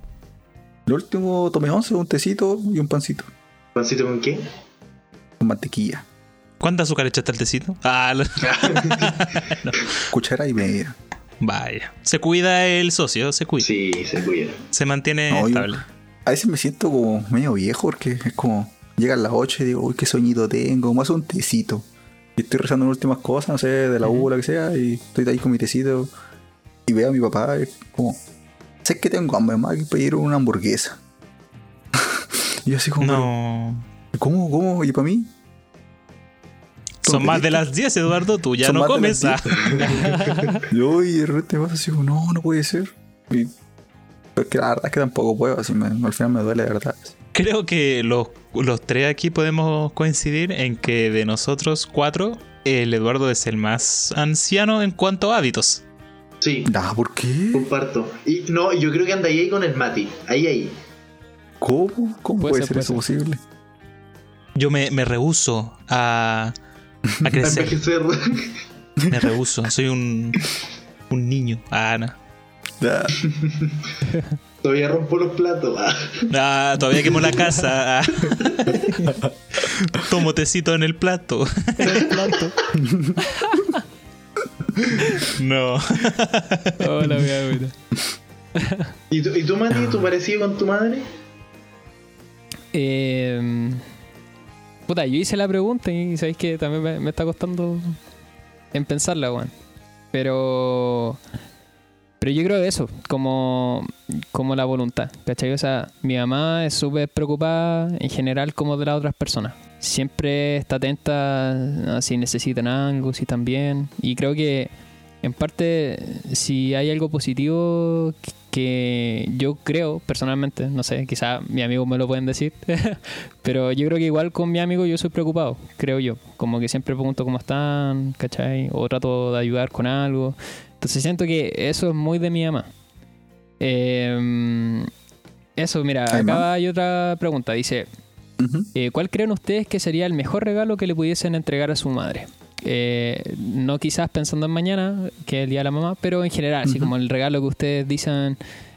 D: Lo último tomé 11, un tecito y un pancito
C: ¿Pancito con qué?
D: con mantequilla.
A: ¿Cuánta azúcar echaste al tecito? Ah, lo-
D: Cuchara y media.
A: vaya. Se cuida el socio, se cuida.
C: Sí, se cuida.
A: Se mantiene
D: No, yo-
A: estable.
D: A veces me siento como medio viejo porque es como llegan las 8 y digo, uy, qué soñito tengo, más un tecito. Y estoy rezando en últimas cosas, no sé, de la U o lo que sea, y estoy ahí con mi tecito y veo a mi papá y es como, sé que tengo hambre, más que pedir una hamburguesa. y yo así como,
A: No.
D: ¿cómo, cómo? ¿Y para mí?
A: Son más de las 10, Eduardo. Tú ya
D: Son
A: no comes. ah.
D: Yo y de repente me pasa así como, no, no puede ser. Y Pero es que la verdad es que tampoco puedo, así me, al final me duele de verdad.
A: Creo que los, los tres aquí podemos coincidir en que de nosotros cuatro, el Eduardo es el más anciano en cuanto a hábitos.
C: Sí,
D: Nah, ¿por qué?
C: comparto. Y no, yo creo que anda ahí con el Mati. Ahí, ahí.
D: ¿Cómo? ¿Cómo
B: Puede
D: puede,
B: ser,
D: ser,
B: puede
D: eso
B: ser.
D: posible?
A: Yo me, me rehuso a, a crecer.
C: envejecer.
A: Me rehuso. Soy un, un niño. Ah, no.
D: Ah,
C: Todavía rompo los platos. Ah.
A: Ah, todavía quemo la casa. Ah. Tomo tecito en el plato. No.
B: Hola, wea.
C: ¿Y tú, ¿Y tú, Mati, tú parecido con tu madre?
B: Eh, puta, yo hice la pregunta y sabéis que también me, está costando en pensarla, weón. Pero. Pero yo creo eso, como, como la voluntad, ¿cachai? Mi mamá es súper preocupada en general como de las otras personas. Siempre está atenta a si necesitan algo, si están bien. Y creo que en parte, si hay algo positivo que yo creo personalmente, no sé, quizá mis amigos me lo pueden decir, pero yo creo que igual con mi amigo yo soy preocupado, creo yo. Como que siempre pregunto cómo están, ¿cachai? O trato de ayudar con algo. Entonces siento que eso es muy de mi mamá. Eh, eso, mira, acá hay otra pregunta. Dice, eh, ¿cuál creen ustedes que sería el mejor regalo que le pudiesen entregar a su madre? Eh, no quizás pensando en mañana, que es el día de la mamá, pero en general, así
D: Ujú.
B: como el regalo que ustedes dicen,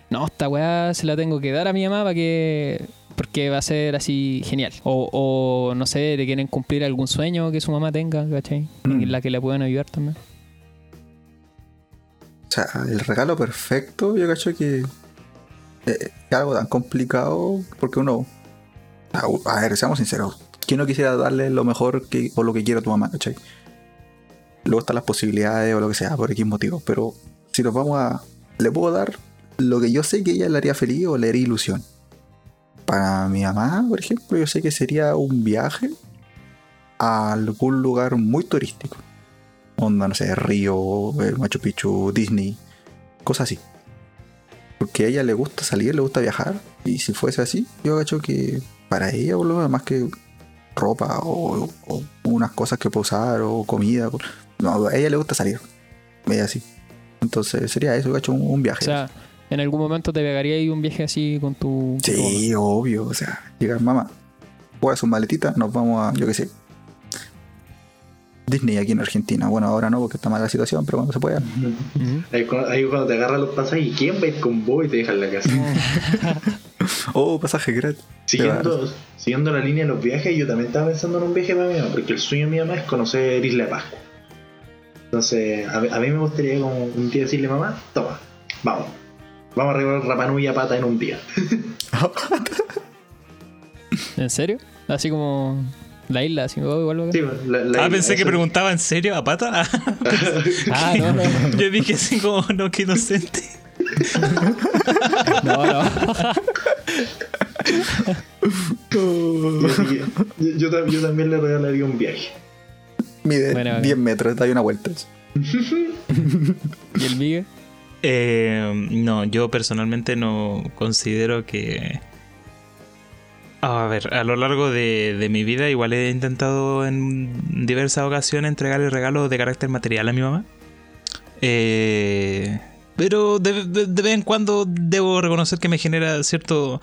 B: no, esta weá se la tengo que dar a mi mamá para que porque va a ser así genial. O, o no sé, le quieren cumplir algún sueño que su mamá tenga, ¿cachai?
D: Mm.
B: En la que le puedan ayudar también.
D: O sea, el regalo perfecto, yo cacho que eh, es algo tan complicado porque uno. A, ver, seamos sinceros. ¿Quién no quisiera darle lo mejor que, o lo que quiera a tu mamá, cachai? Luego están las posibilidades o lo que sea, por X motivo. Pero si nos vamos a. Le puedo dar lo que yo sé que ella le haría feliz o le haría ilusión. Para mi mamá, por ejemplo, yo sé que sería un viaje a algún lugar muy turístico. Onda, no sé, Río, eh, Machu Picchu, Disney, cosas así. Porque a ella le gusta salir, le gusta viajar. Y si fuese así, yo hecho que para ella, por lo más que ropa o, o unas cosas que pueda usar o comida. No, a ella le gusta salir. Ella así. Entonces sería eso, yo hecho un, un viaje.
B: O sea, en algún momento te pegaría ahí un viaje así con tu... con tu mamá.
D: sí, obvio. O sea, llegar mamá, juega sus maletitas, nos vamos a, yo qué sé. Disney aquí en Argentina. Bueno, ahora no, porque está mala la situación, pero cuando se pueda.
C: Ahí cuando, ahí cuando te agarran los pasajes, ¿y quién va a ir con vos y te deja en la casa?
D: Oh, pasaje gratis.
C: Siguiendo, siguiendo la línea de los viajes, yo también estaba pensando en un viaje para mi mamá, porque el sueño de mi mamá es conocer Isla de Pascua. Entonces, a, mí- a mí me gustaría como un día decirle, mamá, toma, vamos. Vamos a recorrer Rapa Nui a pata en un día.
B: ¿En serio? Así como la isla, así oh, igual. bacán.
C: Sí, la- la-
A: Ah, pensé que
C: eso-
A: preguntaba en serio a pata.
B: Ah, no, no.
A: Yo dije así como, no, qué inocente.
B: No, no.
C: Que yo también le regalaría un viaje.
D: Mide
B: Bueno,
D: 10 metros, da una vuelta.
B: ¿Y el Miguel?
A: Eh, no, yo personalmente no considero que... A ver, a lo largo de, de mi vida igual he intentado en diversas ocasiones entregarle regalos de carácter material a mi mamá. Eh, pero de, de- de vez en cuando debo reconocer que me genera cierto,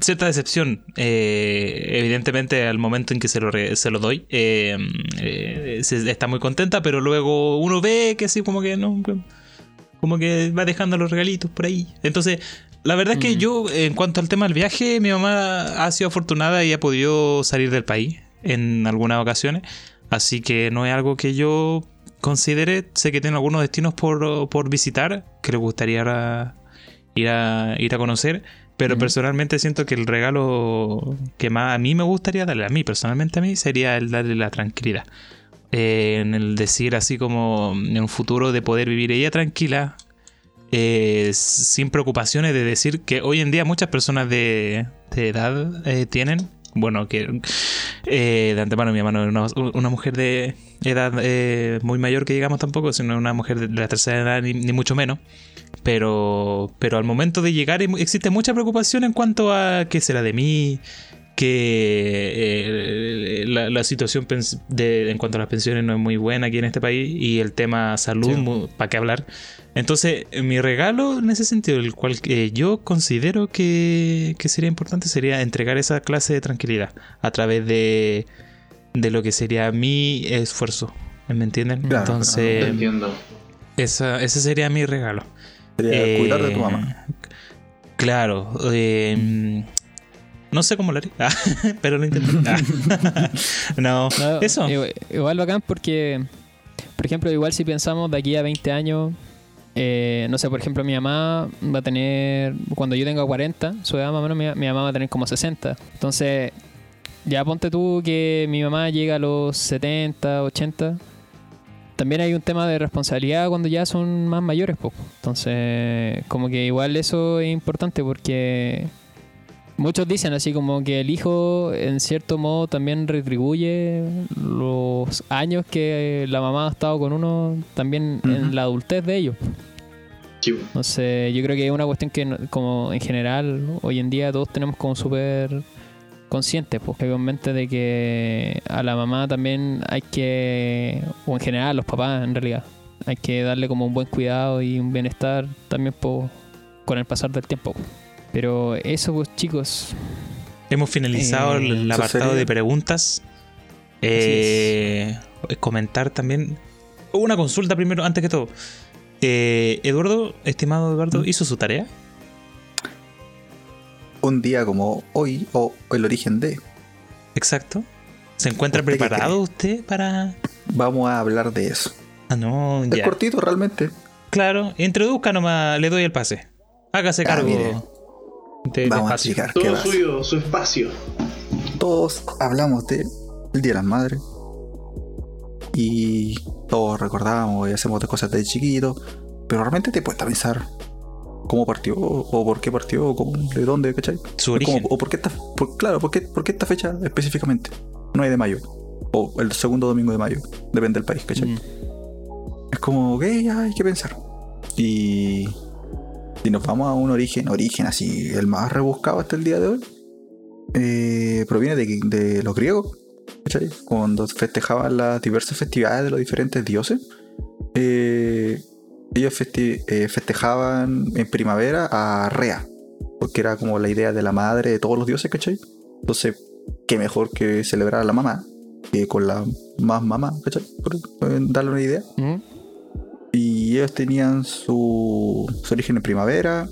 A: cierta decepción. Eh, evidentemente al momento en que se lo, re- se lo doy, eh, eh, se- está muy contenta, pero luego uno ve que así como que no... como que va dejando los regalitos por ahí. Entonces, la verdad es que
B: Mm.
A: yo, en cuanto al tema del viaje, mi mamá ha sido afortunada y ha podido salir del país en algunas ocasiones. Así que no es algo que yo considere. Sé que tiene algunos destinos por, por visitar que le gustaría ahora ir a, ir a conocer. Pero personalmente siento que el regalo que más a mí me gustaría darle, a mí personalmente a mí, sería el darle la tranquilidad. Eh, en el decir así como en un futuro de poder vivir ella tranquila, eh, sin preocupaciones de decir que hoy en día muchas personas de, de edad eh, tienen, bueno, que de antemano mi hermano una, una mujer de edad muy mayor que digamos tampoco, sino una mujer de la tercera edad ni, ni mucho menos, Pero, pero al momento de llegar em- existe mucha preocupación en cuanto a qué será de mí, que eh, la, la situación de, en cuanto a las pensiones no es muy buena aquí en este país y el tema salud, ¿para qué hablar? Entonces, eh, mi regalo en ese sentido, el cual eh, yo considero que, que sería importante, sería entregar esa clase de tranquilidad a través de, de lo que sería mi esfuerzo. ¿Me entienden?
D: Claro,
A: Entonces,
C: entiendo.
A: esa, ese sería mi regalo.
D: Sería
A: Eh,
D: cuidar de tu mamá.
A: Claro. eh, no sé cómo lo haré, ah, pero lo intenté. Ah. no,
B: No,
A: eso.
B: Igual, igual bacán porque, por ejemplo, igual si pensamos de aquí a 20 años, eh, no sé, por ejemplo, mi mamá va a tener, cuando yo tenga 40, su edad más o menos, mi, mi mamá va a tener como 60. Entonces, ya ponte tú que mi mamá llega a los 70, 80. También hay un tema de responsabilidad cuando ya son más mayores, pues. Entonces, como que igual eso es importante porque muchos dicen así como que el hijo en cierto modo también retribuye los años que la mamá ha estado con uno también en la adultez de ellos.
C: Sí.
B: Entonces yo creo que es una cuestión que como en general hoy en día todos tenemos como súper conscientes, porque con mente de que a la mamá también hay que, o en general a los papás en realidad, hay que darle como un buen cuidado y un bienestar también po- con el pasar del tiempo. Pero eso pues chicos,
A: Hemos finalizado
B: Eh,
A: el apartado
D: sería.
A: de preguntas. Eh, comentar también. Una consulta primero, antes que todo. Eh, Eduardo, estimado Eduardo,
D: ¿Mm?
A: ¿hizo su tarea?
D: Un día como hoy, o el origen de,
A: Exacto. ¿Se encuentra
D: ¿Usted qué
A: preparado usted para.?
D: vamos a hablar de eso.
A: Ah, no,
D: Es
A: ya.
D: cortito realmente.
A: Claro, introduzca nomás, le doy el pase. Hágase
D: Ah,
A: cargo.
D: mire.
A: de-
D: Vamos a explicar qué
C: Todo
D: pasa.
C: suyo, su espacio.
D: Todos hablamos de el Día de las Madres. Y todos recordamos y hacemos de cosas de chiquito. Pero realmente te puedes pensar cómo partió, o por qué partió, o cómo- de dónde, ¿cachai?
A: Su origen.
D: o por qué esta, por- claro, ¿por qué, por qué esta fecha específicamente? 9 de mayo. O el segundo domingo de mayo. Depende del país, ¿cachai?
B: mm,
D: Es como, ok, hay que pensar. Y si nos vamos a un origen, origen así, el más rebuscado hasta el día de hoy, eh, proviene de, de los griegos, ¿cachai? Cuando festejaban las diversas festividades de los diferentes dioses, eh, ellos festi- eh, festejaban en primavera a Rea, porque era como la idea de la madre de todos los dioses, ¿cachai? Entonces, qué mejor que celebrar a la mamá, que con la más mamá, ¿cachai? Por, por darle una idea.
B: mm,
D: Y ellos tenían su, su origen en primavera,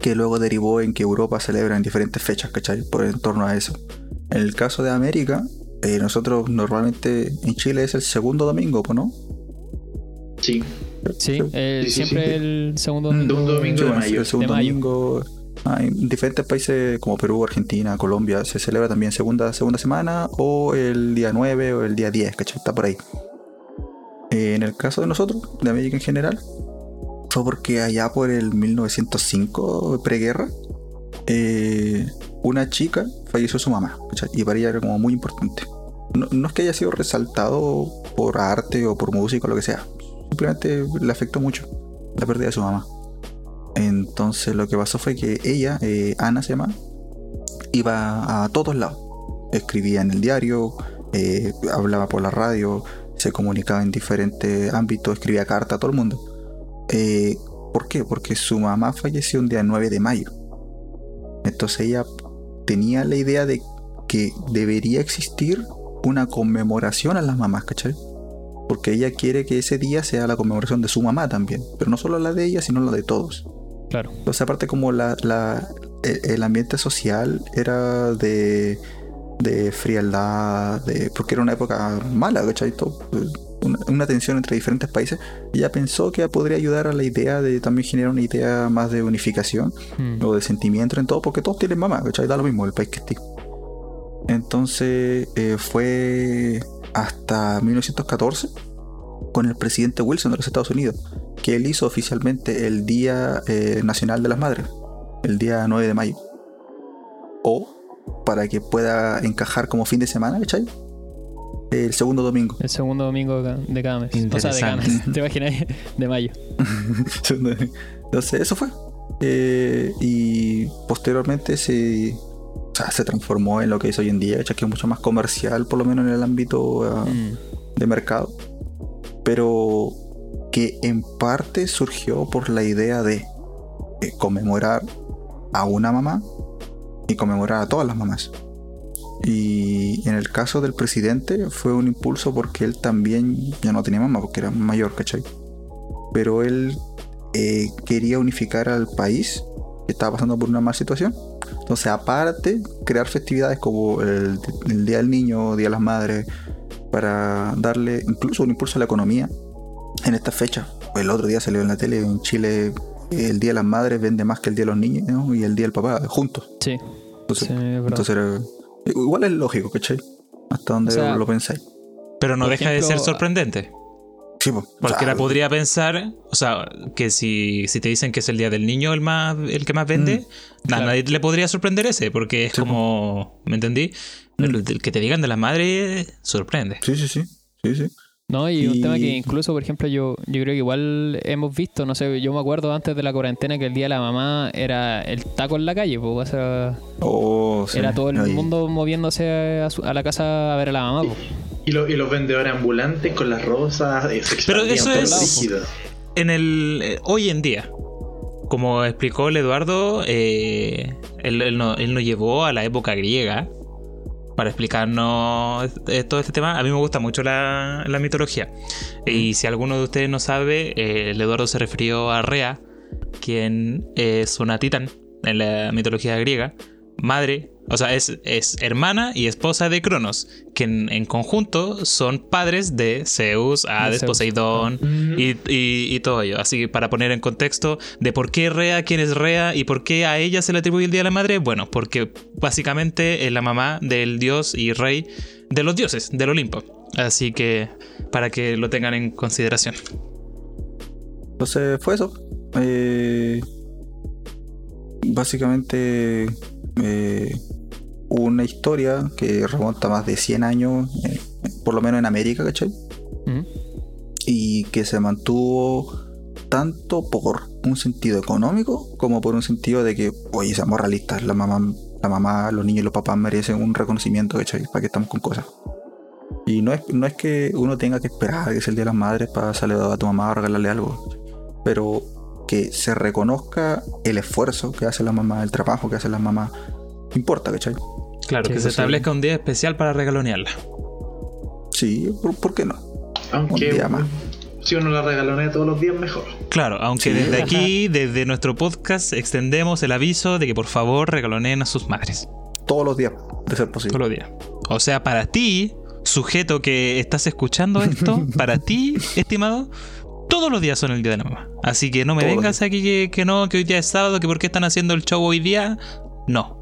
D: que luego derivó en que Europa celebra en diferentes fechas, ¿cachai? Por en torno a eso. En el caso de América, eh, nosotros normalmente en Chile es el segundo domingo, ¿pues ¿no?
C: Sí.
B: Sí, eh,
C: Sí, sí,
B: siempre
C: sí.
B: el segundo domingo,
C: domingo
D: Sí,
C: de mayo.
D: El segundo
B: de mayo.
D: domingo. ah, en diferentes países como Perú, Argentina, Colombia, se celebra también segunda, segunda semana o el día 9 o el día 10, ¿cachai? Está por ahí. Eh, en el caso de nosotros, de América en general, fue porque allá por el 1905, preguerra, eh, una chica falleció su mamá, ¿cachai? Y para ella era como muy importante. No, no es que haya sido resaltado por arte o por música o lo que sea, simplemente le afectó mucho la pérdida de su mamá. Entonces lo que pasó fue que ella, eh, Ana se llama, iba a todos lados. Escribía en el diario, eh, hablaba por la radio, se comunicaba en diferentes ámbitos, escribía cartas a todo el mundo. Eh, ¿Por qué? Porque su mamá falleció un día 9 de mayo. Entonces ella tenía la idea de que debería existir una conmemoración a las mamás, ¿cachai? Porque ella quiere que ese día sea la conmemoración de su mamá también. Pero no solo la de ella, sino la de todos.
B: claro.
D: Entonces, aparte, como la, la- el, el ambiente social era de, de frialdad, de, porque era una época mala, ¿cachai? Todo, pues, una, una tensión entre diferentes países. Ella pensó que podría ayudar a la idea de también generar una idea más de unificación
B: Mm,
D: o de sentimiento en todo, porque todos tienen mamá, ¿cachai? Da lo mismo el país que esté. Entonces eh, fue hasta 1914 con el presidente Wilson de los Estados Unidos que él hizo oficialmente el Día eh, Nacional de las Madres, el día 9 de mayo. O para que pueda encajar como fin de semana, ¿cachai? el segundo domingo.
B: El segundo domingo de cada mes. O sea, de cada mes. Te imaginas, de mayo.
D: Entonces, eso fue. Eh, y posteriormente se, o sea, se transformó en lo que es hoy en día, que es mucho más comercial, por lo menos en el ámbito mm. de mercado. Pero que en parte surgió por la idea de eh, conmemorar a una mamá y conmemorar a todas las mamás. Y en el caso del presidente fue un impulso porque él también ya no tenía mamá porque era mayor, ¿cachai? Pero él eh, quería unificar al país que estaba pasando por una mala situación. Entonces, aparte, crear festividades como el, Día del Niño, Día de las Madres, para darle incluso un impulso a la economía en esta fecha. El otro día salió en la tele en Chile el Día de las Madres vende más que el Día de los Niños y el Día del Papá juntos.
B: Sí.
D: Entonces, igual es lógico, ¿cachai? Hasta donde lo pensáis.
A: Pero no deja de ser sorprendente.
D: Sí,
A: Porque la podría pensar, o sea, que si, si, te dicen que es el día del niño el más el que más vende, mm, nadie le podría sorprender ese, porque es como, ¿me entendí? Pero mm. el que te digan de la madre sorprende.
D: Sí, sí, sí. Sí, sí.
B: No, y, un tema que incluso, por ejemplo, yo, yo creo que igual hemos visto, no sé, yo me acuerdo antes de la cuarentena que el día de la mamá era el taco en la calle, pues,
D: o
B: era todo el mundo moviéndose a, la casa a ver a la mamá. Pues.
C: Y, y, los vendedores ambulantes con las rosas.
A: Eh, Pero eso es en el eh, hoy en día. Como explicó el Eduardo, eh, él, él, no, él nos llevó a la época griega para explicarnos todo este tema. A mí me gusta mucho la, mitología. Y si alguno de ustedes no sabe, el Eduardo se refirió a Rea, quien es una titán en la mitología griega, madre o sea, es, es hermana y esposa de Cronos, que en, conjunto son padres de Zeus, Hades, Poseidón y, todo ello. Así que para poner en contexto de por qué Rea, quién es Rea y por qué a ella se le atribuye el Día de la Madre, bueno, porque básicamente es la mamá del dios y rey de los dioses, del Olimpo. Así que para que lo tengan en consideración.
D: Entonces fue eso. Eh, básicamente eh, una historia que remonta más de 100 años, eh, por lo menos en América, ¿cachai? Y que se mantuvo tanto por un sentido económico como por un sentido de que, oye, seamos realistas, la mamá, la mamá, los niños y los papás merecen un reconocimiento, ¿cachai? Para que estamos con cosas. Y no es, no es que uno tenga que esperar que sea el Día de las Madres para saludar a tu mamá o regalarle algo, pero que se reconozca el esfuerzo que hace la mamá, el trabajo que hace la mamá, importa, ¿cachai?
A: Claro, que se establezca un día especial para regalonearla.
D: Sí, ¿por, qué no?
C: Aunque un día más. si uno la regalonea todos los días, mejor.
A: Claro, aunque desde aquí, desde nuestro podcast, extendemos el aviso de que por favor regaloneen a sus madres.
D: Todos los días, de ser posible.
A: Todos los días. O sea, para ti, sujeto que estás escuchando esto, para ti, estimado, todos los días son el día de la mamá. Así que no me vengas aquí que, que, no, que hoy día es sábado, que por qué están haciendo el show hoy día. No.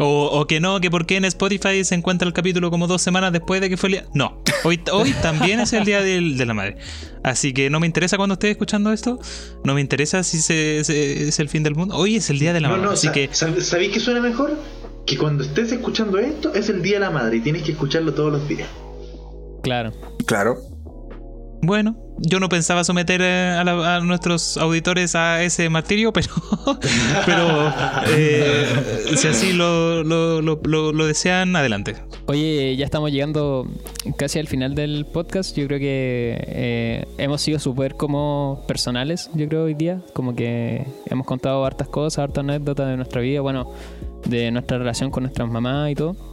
A: O, que no, que por qué en Spotify se encuentra el capítulo como dos semanas después de que fue el día. No, hoy, hoy también es el día de la madre. Así que no me interesa cuando esté escuchando esto. No me interesa si se, es el fin del mundo. Hoy es el día de la madre. así que...
C: ¿Sabéis que suena mejor? Que cuando estés escuchando esto es el día de la madre y tienes que escucharlo todos los días.
B: Claro.
D: Claro.
A: Bueno, yo no pensaba someter eh, a, nuestros auditores a ese martirio, pero, pero eh, si así lo, lo, desean, adelante.
B: Oye, ya estamos llegando casi al final del podcast. Yo creo que eh, hemos sido súper como personales, yo creo, hoy día. Como que hemos contado hartas cosas, hartas anécdotas de nuestra vida, bueno, de nuestra relación con nuestras mamás y todo.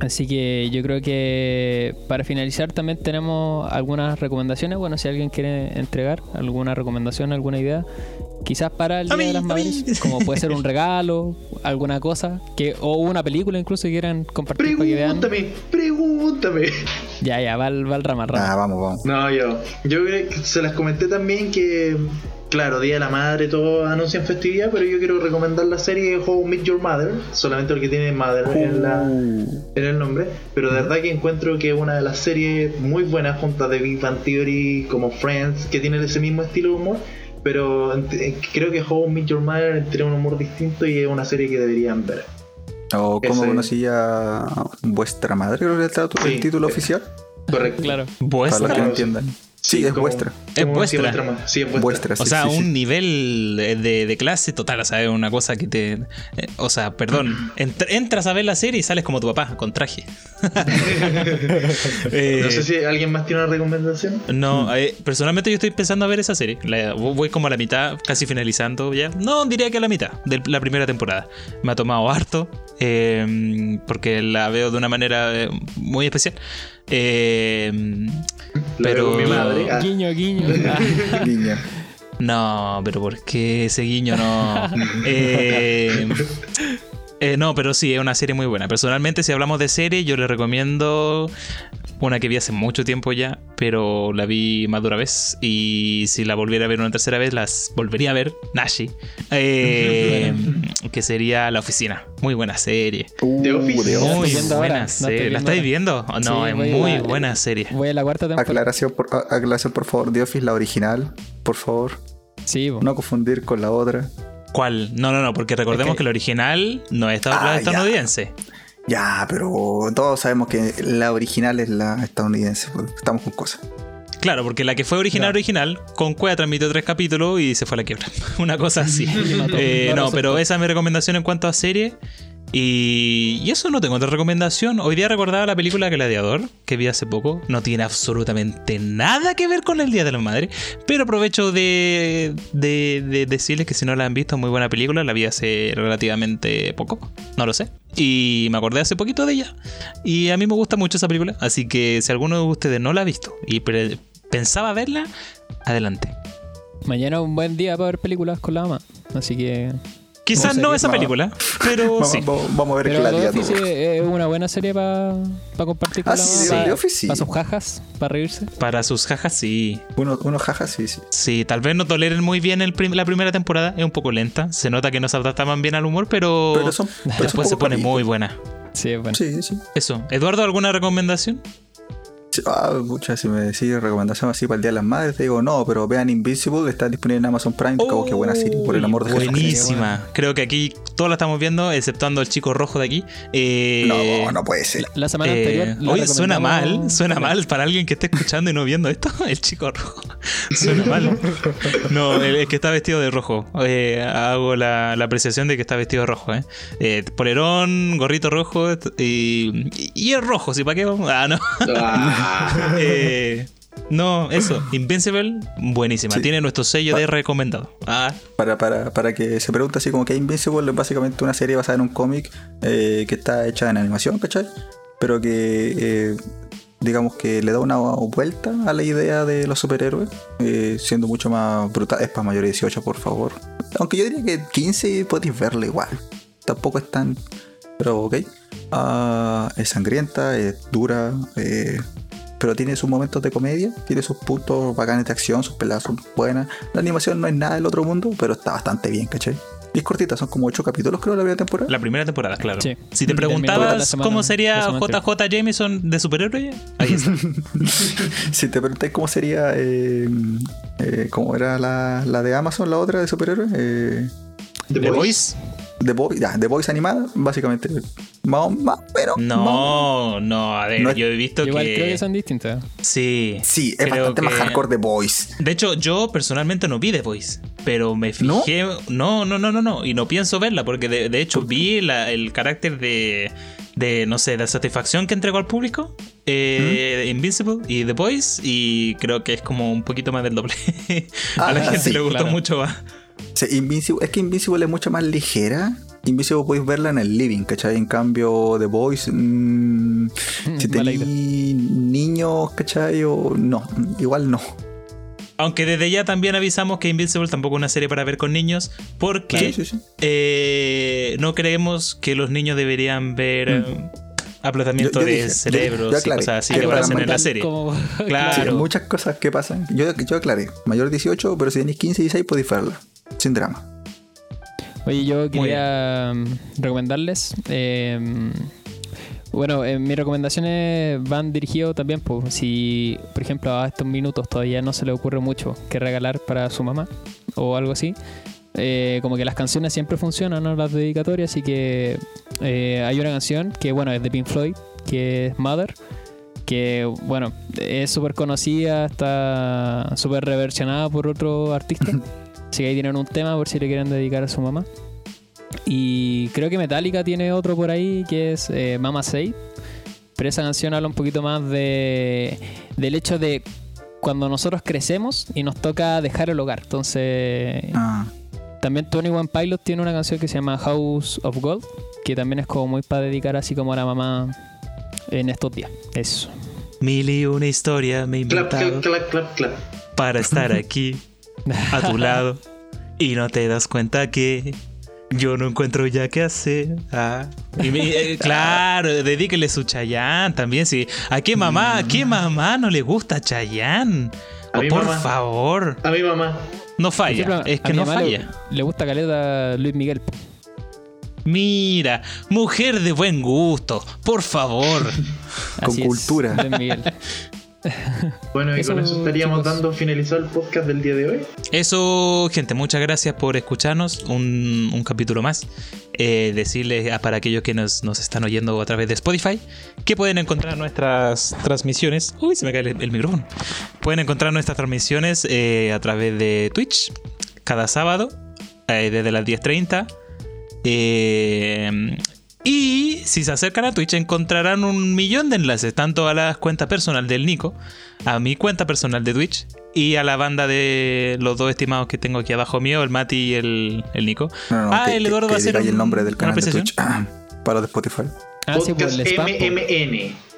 B: Así que yo creo que para finalizar también tenemos algunas recomendaciones. Bueno, si alguien quiere entregar alguna recomendación, alguna idea, quizás para el Día de las Madres, como puede ser un regalo, alguna cosa, que o una película incluso que quieran compartir
C: pregúntame, Pregúntame,
B: Ya, ya, va, va el rama,
D: Ah, vamos, vamos.
C: No, yo, yo creo que se las comenté también que claro, Día de la Madre, todos anuncian festividad, pero yo quiero recomendar la serie How Meet Your Mother, solamente porque tiene Mother en, la, en el nombre, pero de verdad que encuentro que es una de las series muy buenas juntas de Big Bang Theory como Friends, que tiene ese mismo estilo de humor, pero creo que How Meet Your Mother tiene un humor distinto y es una serie que deberían ver.
D: O cómo
C: Ese-
D: conocía vuestra madre, creo que era tu- el
C: Sí.
D: título oficial.
C: Correcto.
B: Claro.
D: Para
A: Vuestra.
D: los que no entiendan. Sí, es
C: como-
D: vuestra.
A: Es vuestra.
C: Sí, es vuestra.
D: Vuestra,
A: O sea,
D: sí,
A: un
D: sí.
A: nivel de, de clase total, o sea, es una cosa que te... eh, o sea, perdón, entr- entras a ver la serie y sales como tu papá, con traje. Eh,
C: No sé si alguien más tiene una recomendación.
A: No, eh, personalmente yo estoy pensando a ver esa serie. La- voy como a la mitad, casi finalizando ya. No, diría que a la mitad de la primera temporada. Me ha tomado harto, eh, porque la veo de una manera eh, muy especial. Eh,
C: La
A: Pero-
C: mi madre. Ah,
B: Guiño, guiño. Ah,
A: no, pero ¿por qué ese guiño no? Eh, eh, no, pero sí, es una serie muy buena. Personalmente, si hablamos de serie, yo le recomiendo una que vi hace mucho tiempo ya, pero la vi más de una vez. Y si la volviera a ver una tercera vez, las volvería a ver, Nashi. Eh, que sería La Oficina. Muy buena serie.
D: Uh,
C: The Office.
D: The
B: La
A: Muy
B: ahora,
A: buena
B: la estoy
A: serie. ¿La
B: viendo
A: estáis viendo? No,
B: Sí,
A: es
B: a
A: muy buena serie.
B: Voy a la cuarta temporada.
D: Aclaración por, aclaración, por favor. The Office, la original, por favor.
B: Sí.
D: No confundir con la otra.
A: ¿Cuál? No, no, no, porque recordemos que, el original no es
D: Ah,
A: la
D: ya. pero todos sabemos que la original es la estadounidense. pues, Estamos con cosas.
A: Claro, porque la que fue original, original, con Cueva transmitió tres capítulos y se fue a la quiebra. Una cosa así. Eh, no, pero esa es mi recomendación en cuanto a serie. Y, y eso no tengo otra recomendación. Hoy día recordaba la película Gladiador, que vi hace poco. No tiene absolutamente nada que ver con el Día de la Madre. Pero aprovecho de, de, de decirles que si no la han visto, muy buena película. La vi hace relativamente poco. No lo sé. Y me acordé hace poquito de ella. Y a mí me gusta mucho esa película. Así que si alguno de ustedes no la ha visto y pensaba verla, adelante.
B: Mañana es un buen día para ver películas con la mamá. Así que.
A: Quizás
B: No
A: esa película, pero
D: Vamos,
A: sí.
D: vamos- a ver
B: Pero The
D: Gladiator.
B: Office es una buena serie para compartir con
D: Ah,
B: la
D: sí. The
B: Para sus jajas, para reírse.
A: Para sus jajas, sí.
D: Uno, uno jaja, sí, sí.
A: Sí, tal vez no toleren muy bien el prim- la primera temporada, es un poco lenta. Se nota que no se adaptaban bien al humor, pero,
D: Pero son. pero son
A: después se pone muy buena.
B: Sí, es bueno.
D: Sí, sí.
A: Eso. Eduardo, ¿alguna recomendación?
D: Sí, Ah, pucha, si me decís recomendación así para el Día de las Madres, te digo no, pero vean Invincible, está disponible en Amazon Prime. Como que buena serie, por el amor de Jesús.
A: Buenísima. Creo que aquí todos la estamos viendo, exceptuando el chico rojo de aquí. Eh,
D: No, no puede ser.
B: La semana
A: Eh,
B: anterior.
A: oye, suena mal, suena mal para alguien que esté escuchando y no viendo esto. El chico rojo. Suena mal. No, el, el que está vestido de rojo. Eh, hago la, la apreciación de que está vestido de rojo. ¿eh? Eh, polerón, gorrito rojo y, y es rojo. ¿sí? ¿Para qué vamos? Ah, no.
C: Ah.
A: Eh, no, eso. Invincible, buenísima.
D: Sí.
A: Tiene nuestro sello de recomendado. Ah,
D: Para, para, para que se pregunte así como que Invincible es básicamente una serie basada en un cómic eh, que está hecha en animación, ¿cachai? Pero que eh, digamos que le da una vuelta a la idea de los superhéroes, eh, siendo mucho más brutal. Es para mayores de 18, por favor. Aunque yo diría que 15 podéis verla igual. Tampoco es tan... Pero ok. Ah, es sangrienta, es dura, eh, pero tiene sus momentos de comedia, tiene sus puntos bacanes de acción, sus peladas son buenas. La animación no es nada del otro mundo, pero está bastante bien, ¿cachai? Y es cortita, son como 8 capítulos creo la primera temporada.
A: la primera temporada, claro.
B: Sí.
A: Si te
B: la
A: preguntabas
B: semana-
A: cómo sería JJ Jameson de superhéroe, ahí está.
D: Si te preguntáis cómo sería, eh, eh, cómo era la, la de Amazon, la otra de superhéroes, eh,
C: The
A: The
C: Voice.
A: Voice.
D: The, Boy, ya, The Voice animada, básicamente. Más, más pero. más-
A: No, no, a ver,
D: No es-
A: yo he visto
B: Igual
A: que.
B: creo que son distintas.
A: Sí.
D: Sí, es bastante más
A: que-
D: hardcore The Voice.
A: De hecho, yo personalmente no vi The Voice, pero me
D: ¿No?
A: fijé. No, no, no, no, no. Y no pienso verla, porque de, de hecho vi la- el carácter de, de, no sé, de satisfacción que entregó al público. eh,
D: ¿Mm?
A: Invincible y The Voice, y creo que es como un poquito más del doble. a la
D: Ah,
A: gente
D: sí,
A: le gustó
B: claro.
A: mucho más.
D: Sí, Invincible, es que Invincible es mucho más ligera. Invincible podéis verla en el living, ¿cachai? En cambio, The Voice, mm, si tenéis niños, ¿cachai? O no, igual no.
A: Aunque desde ya también avisamos que Invincible tampoco es una serie para ver con niños, porque
D: Sí, sí, sí.
A: eh, no creemos que los niños deberían ver eh, aplastamiento
D: Yo- yo
A: de
D: dije-
A: cerebros y cosas así que pasan en la serie.
B: Como-
A: Claro.
D: Sí, hay muchas cosas que pasan. Yo, yo aclaré, mayor 18, pero si tenéis 15 y 16 podéis verla. Sin drama.
B: Oye, yo quería mm, recomendarles. eh, bueno, eh, mis recomendaciones van dirigidos también, pues, si por ejemplo a estos minutos todavía no se le ocurre mucho que regalar para su mamá o algo así. eh, como que las canciones siempre funcionan, ¿no? Las dedicatorias, así que eh, hay una canción que, bueno, es de Pink Floyd, que es Mother, que, bueno, es súper conocida, está súper reversionada por otro artista. así que ahí tienen un tema por si le quieren dedicar a su mamá. Y creo que Metallica tiene otro por ahí que es eh, Mama Say. Pero esa canción habla un poquito más de del hecho de cuando nosotros crecemos y nos toca dejar el hogar. Entonces,
D: Ah,
B: también Tony One Pilot tiene una canción que se llama House of Gold, que también es como muy para dedicar así como a la mamá en estos días. Eso.
A: Mil y una historia me
C: clap, clap, clap, clap.
A: para estar aquí a tu lado y no te das cuenta que yo no encuentro ya qué hacer. Ah. Y me- eh, claro, dedíquele su Chayán también. Sí. ¿A qué mamá? ¿A qué mamá no le gusta Chayán?
C: A mi
A: por
C: mamá.
A: favor,
C: A mi mamá.
A: no falla.
B: ejemplo,
A: es
B: a
A: que
B: mi
A: no
B: mamá le-
A: falla.
B: Le, gusta caleta Luis Miguel.
A: Mira, mujer de buen gusto, por favor.
D: Con
B: Así es,
D: cultura.
B: Luis Miguel.
C: Bueno, y
B: Eso,
C: con eso estaríamos
B: chicos.
C: dando finalizado el podcast del día de hoy.
A: Eso, gente, muchas gracias por escucharnos. Un, un capítulo más. Eh, decirles a- para aquellos que nos, nos están oyendo a través de Spotify que pueden encontrar nuestras transmisiones. Uy, se me cae el, el micrófono. Pueden encontrar nuestras transmisiones eh, a través de Twitch cada sábado eh, desde las 10.30. Eh, y si se acercan a Twitch encontrarán un millón de enlaces, tanto a la cuenta personal del Nico, a mi cuenta personal de Twitch y a la banda de los dos estimados que tengo aquí abajo mío, el Mati y el, el Nico.
D: no, no,
A: ah,
D: que,
A: el Eduardo
D: que
A: va a hacer
D: el nombre del canal de. Twitch. Ah, para de Spotify.
B: Ah, sí, pues el spam.
C: MMN.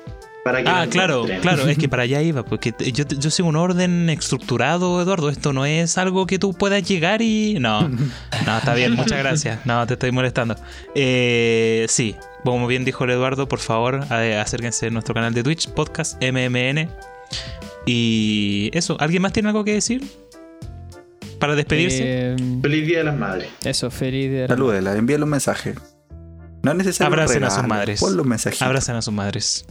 C: Para que
A: Ah, claro, claro, es que para allá iba, porque te- yo, yo sigo un orden estructurado, Eduardo. Esto no es algo que tú puedas llegar y. No, no, está bien, muchas gracias. No, te estoy molestando. Eh, sí, como bien dijo el Eduardo, por favor, acérquense a nuestro canal de Twitch, podcast MMN. Y eso, ¿alguien más tiene algo que decir? Para despedirse.
B: Eh,
C: Feliz Día de las Madres.
B: eso, feliz día. de la-
D: Salúdela, envíale un mensaje. No es necesario
A: Abracen a sus madres.
D: Pon los mensajitos.
A: Abrazan a sus madres.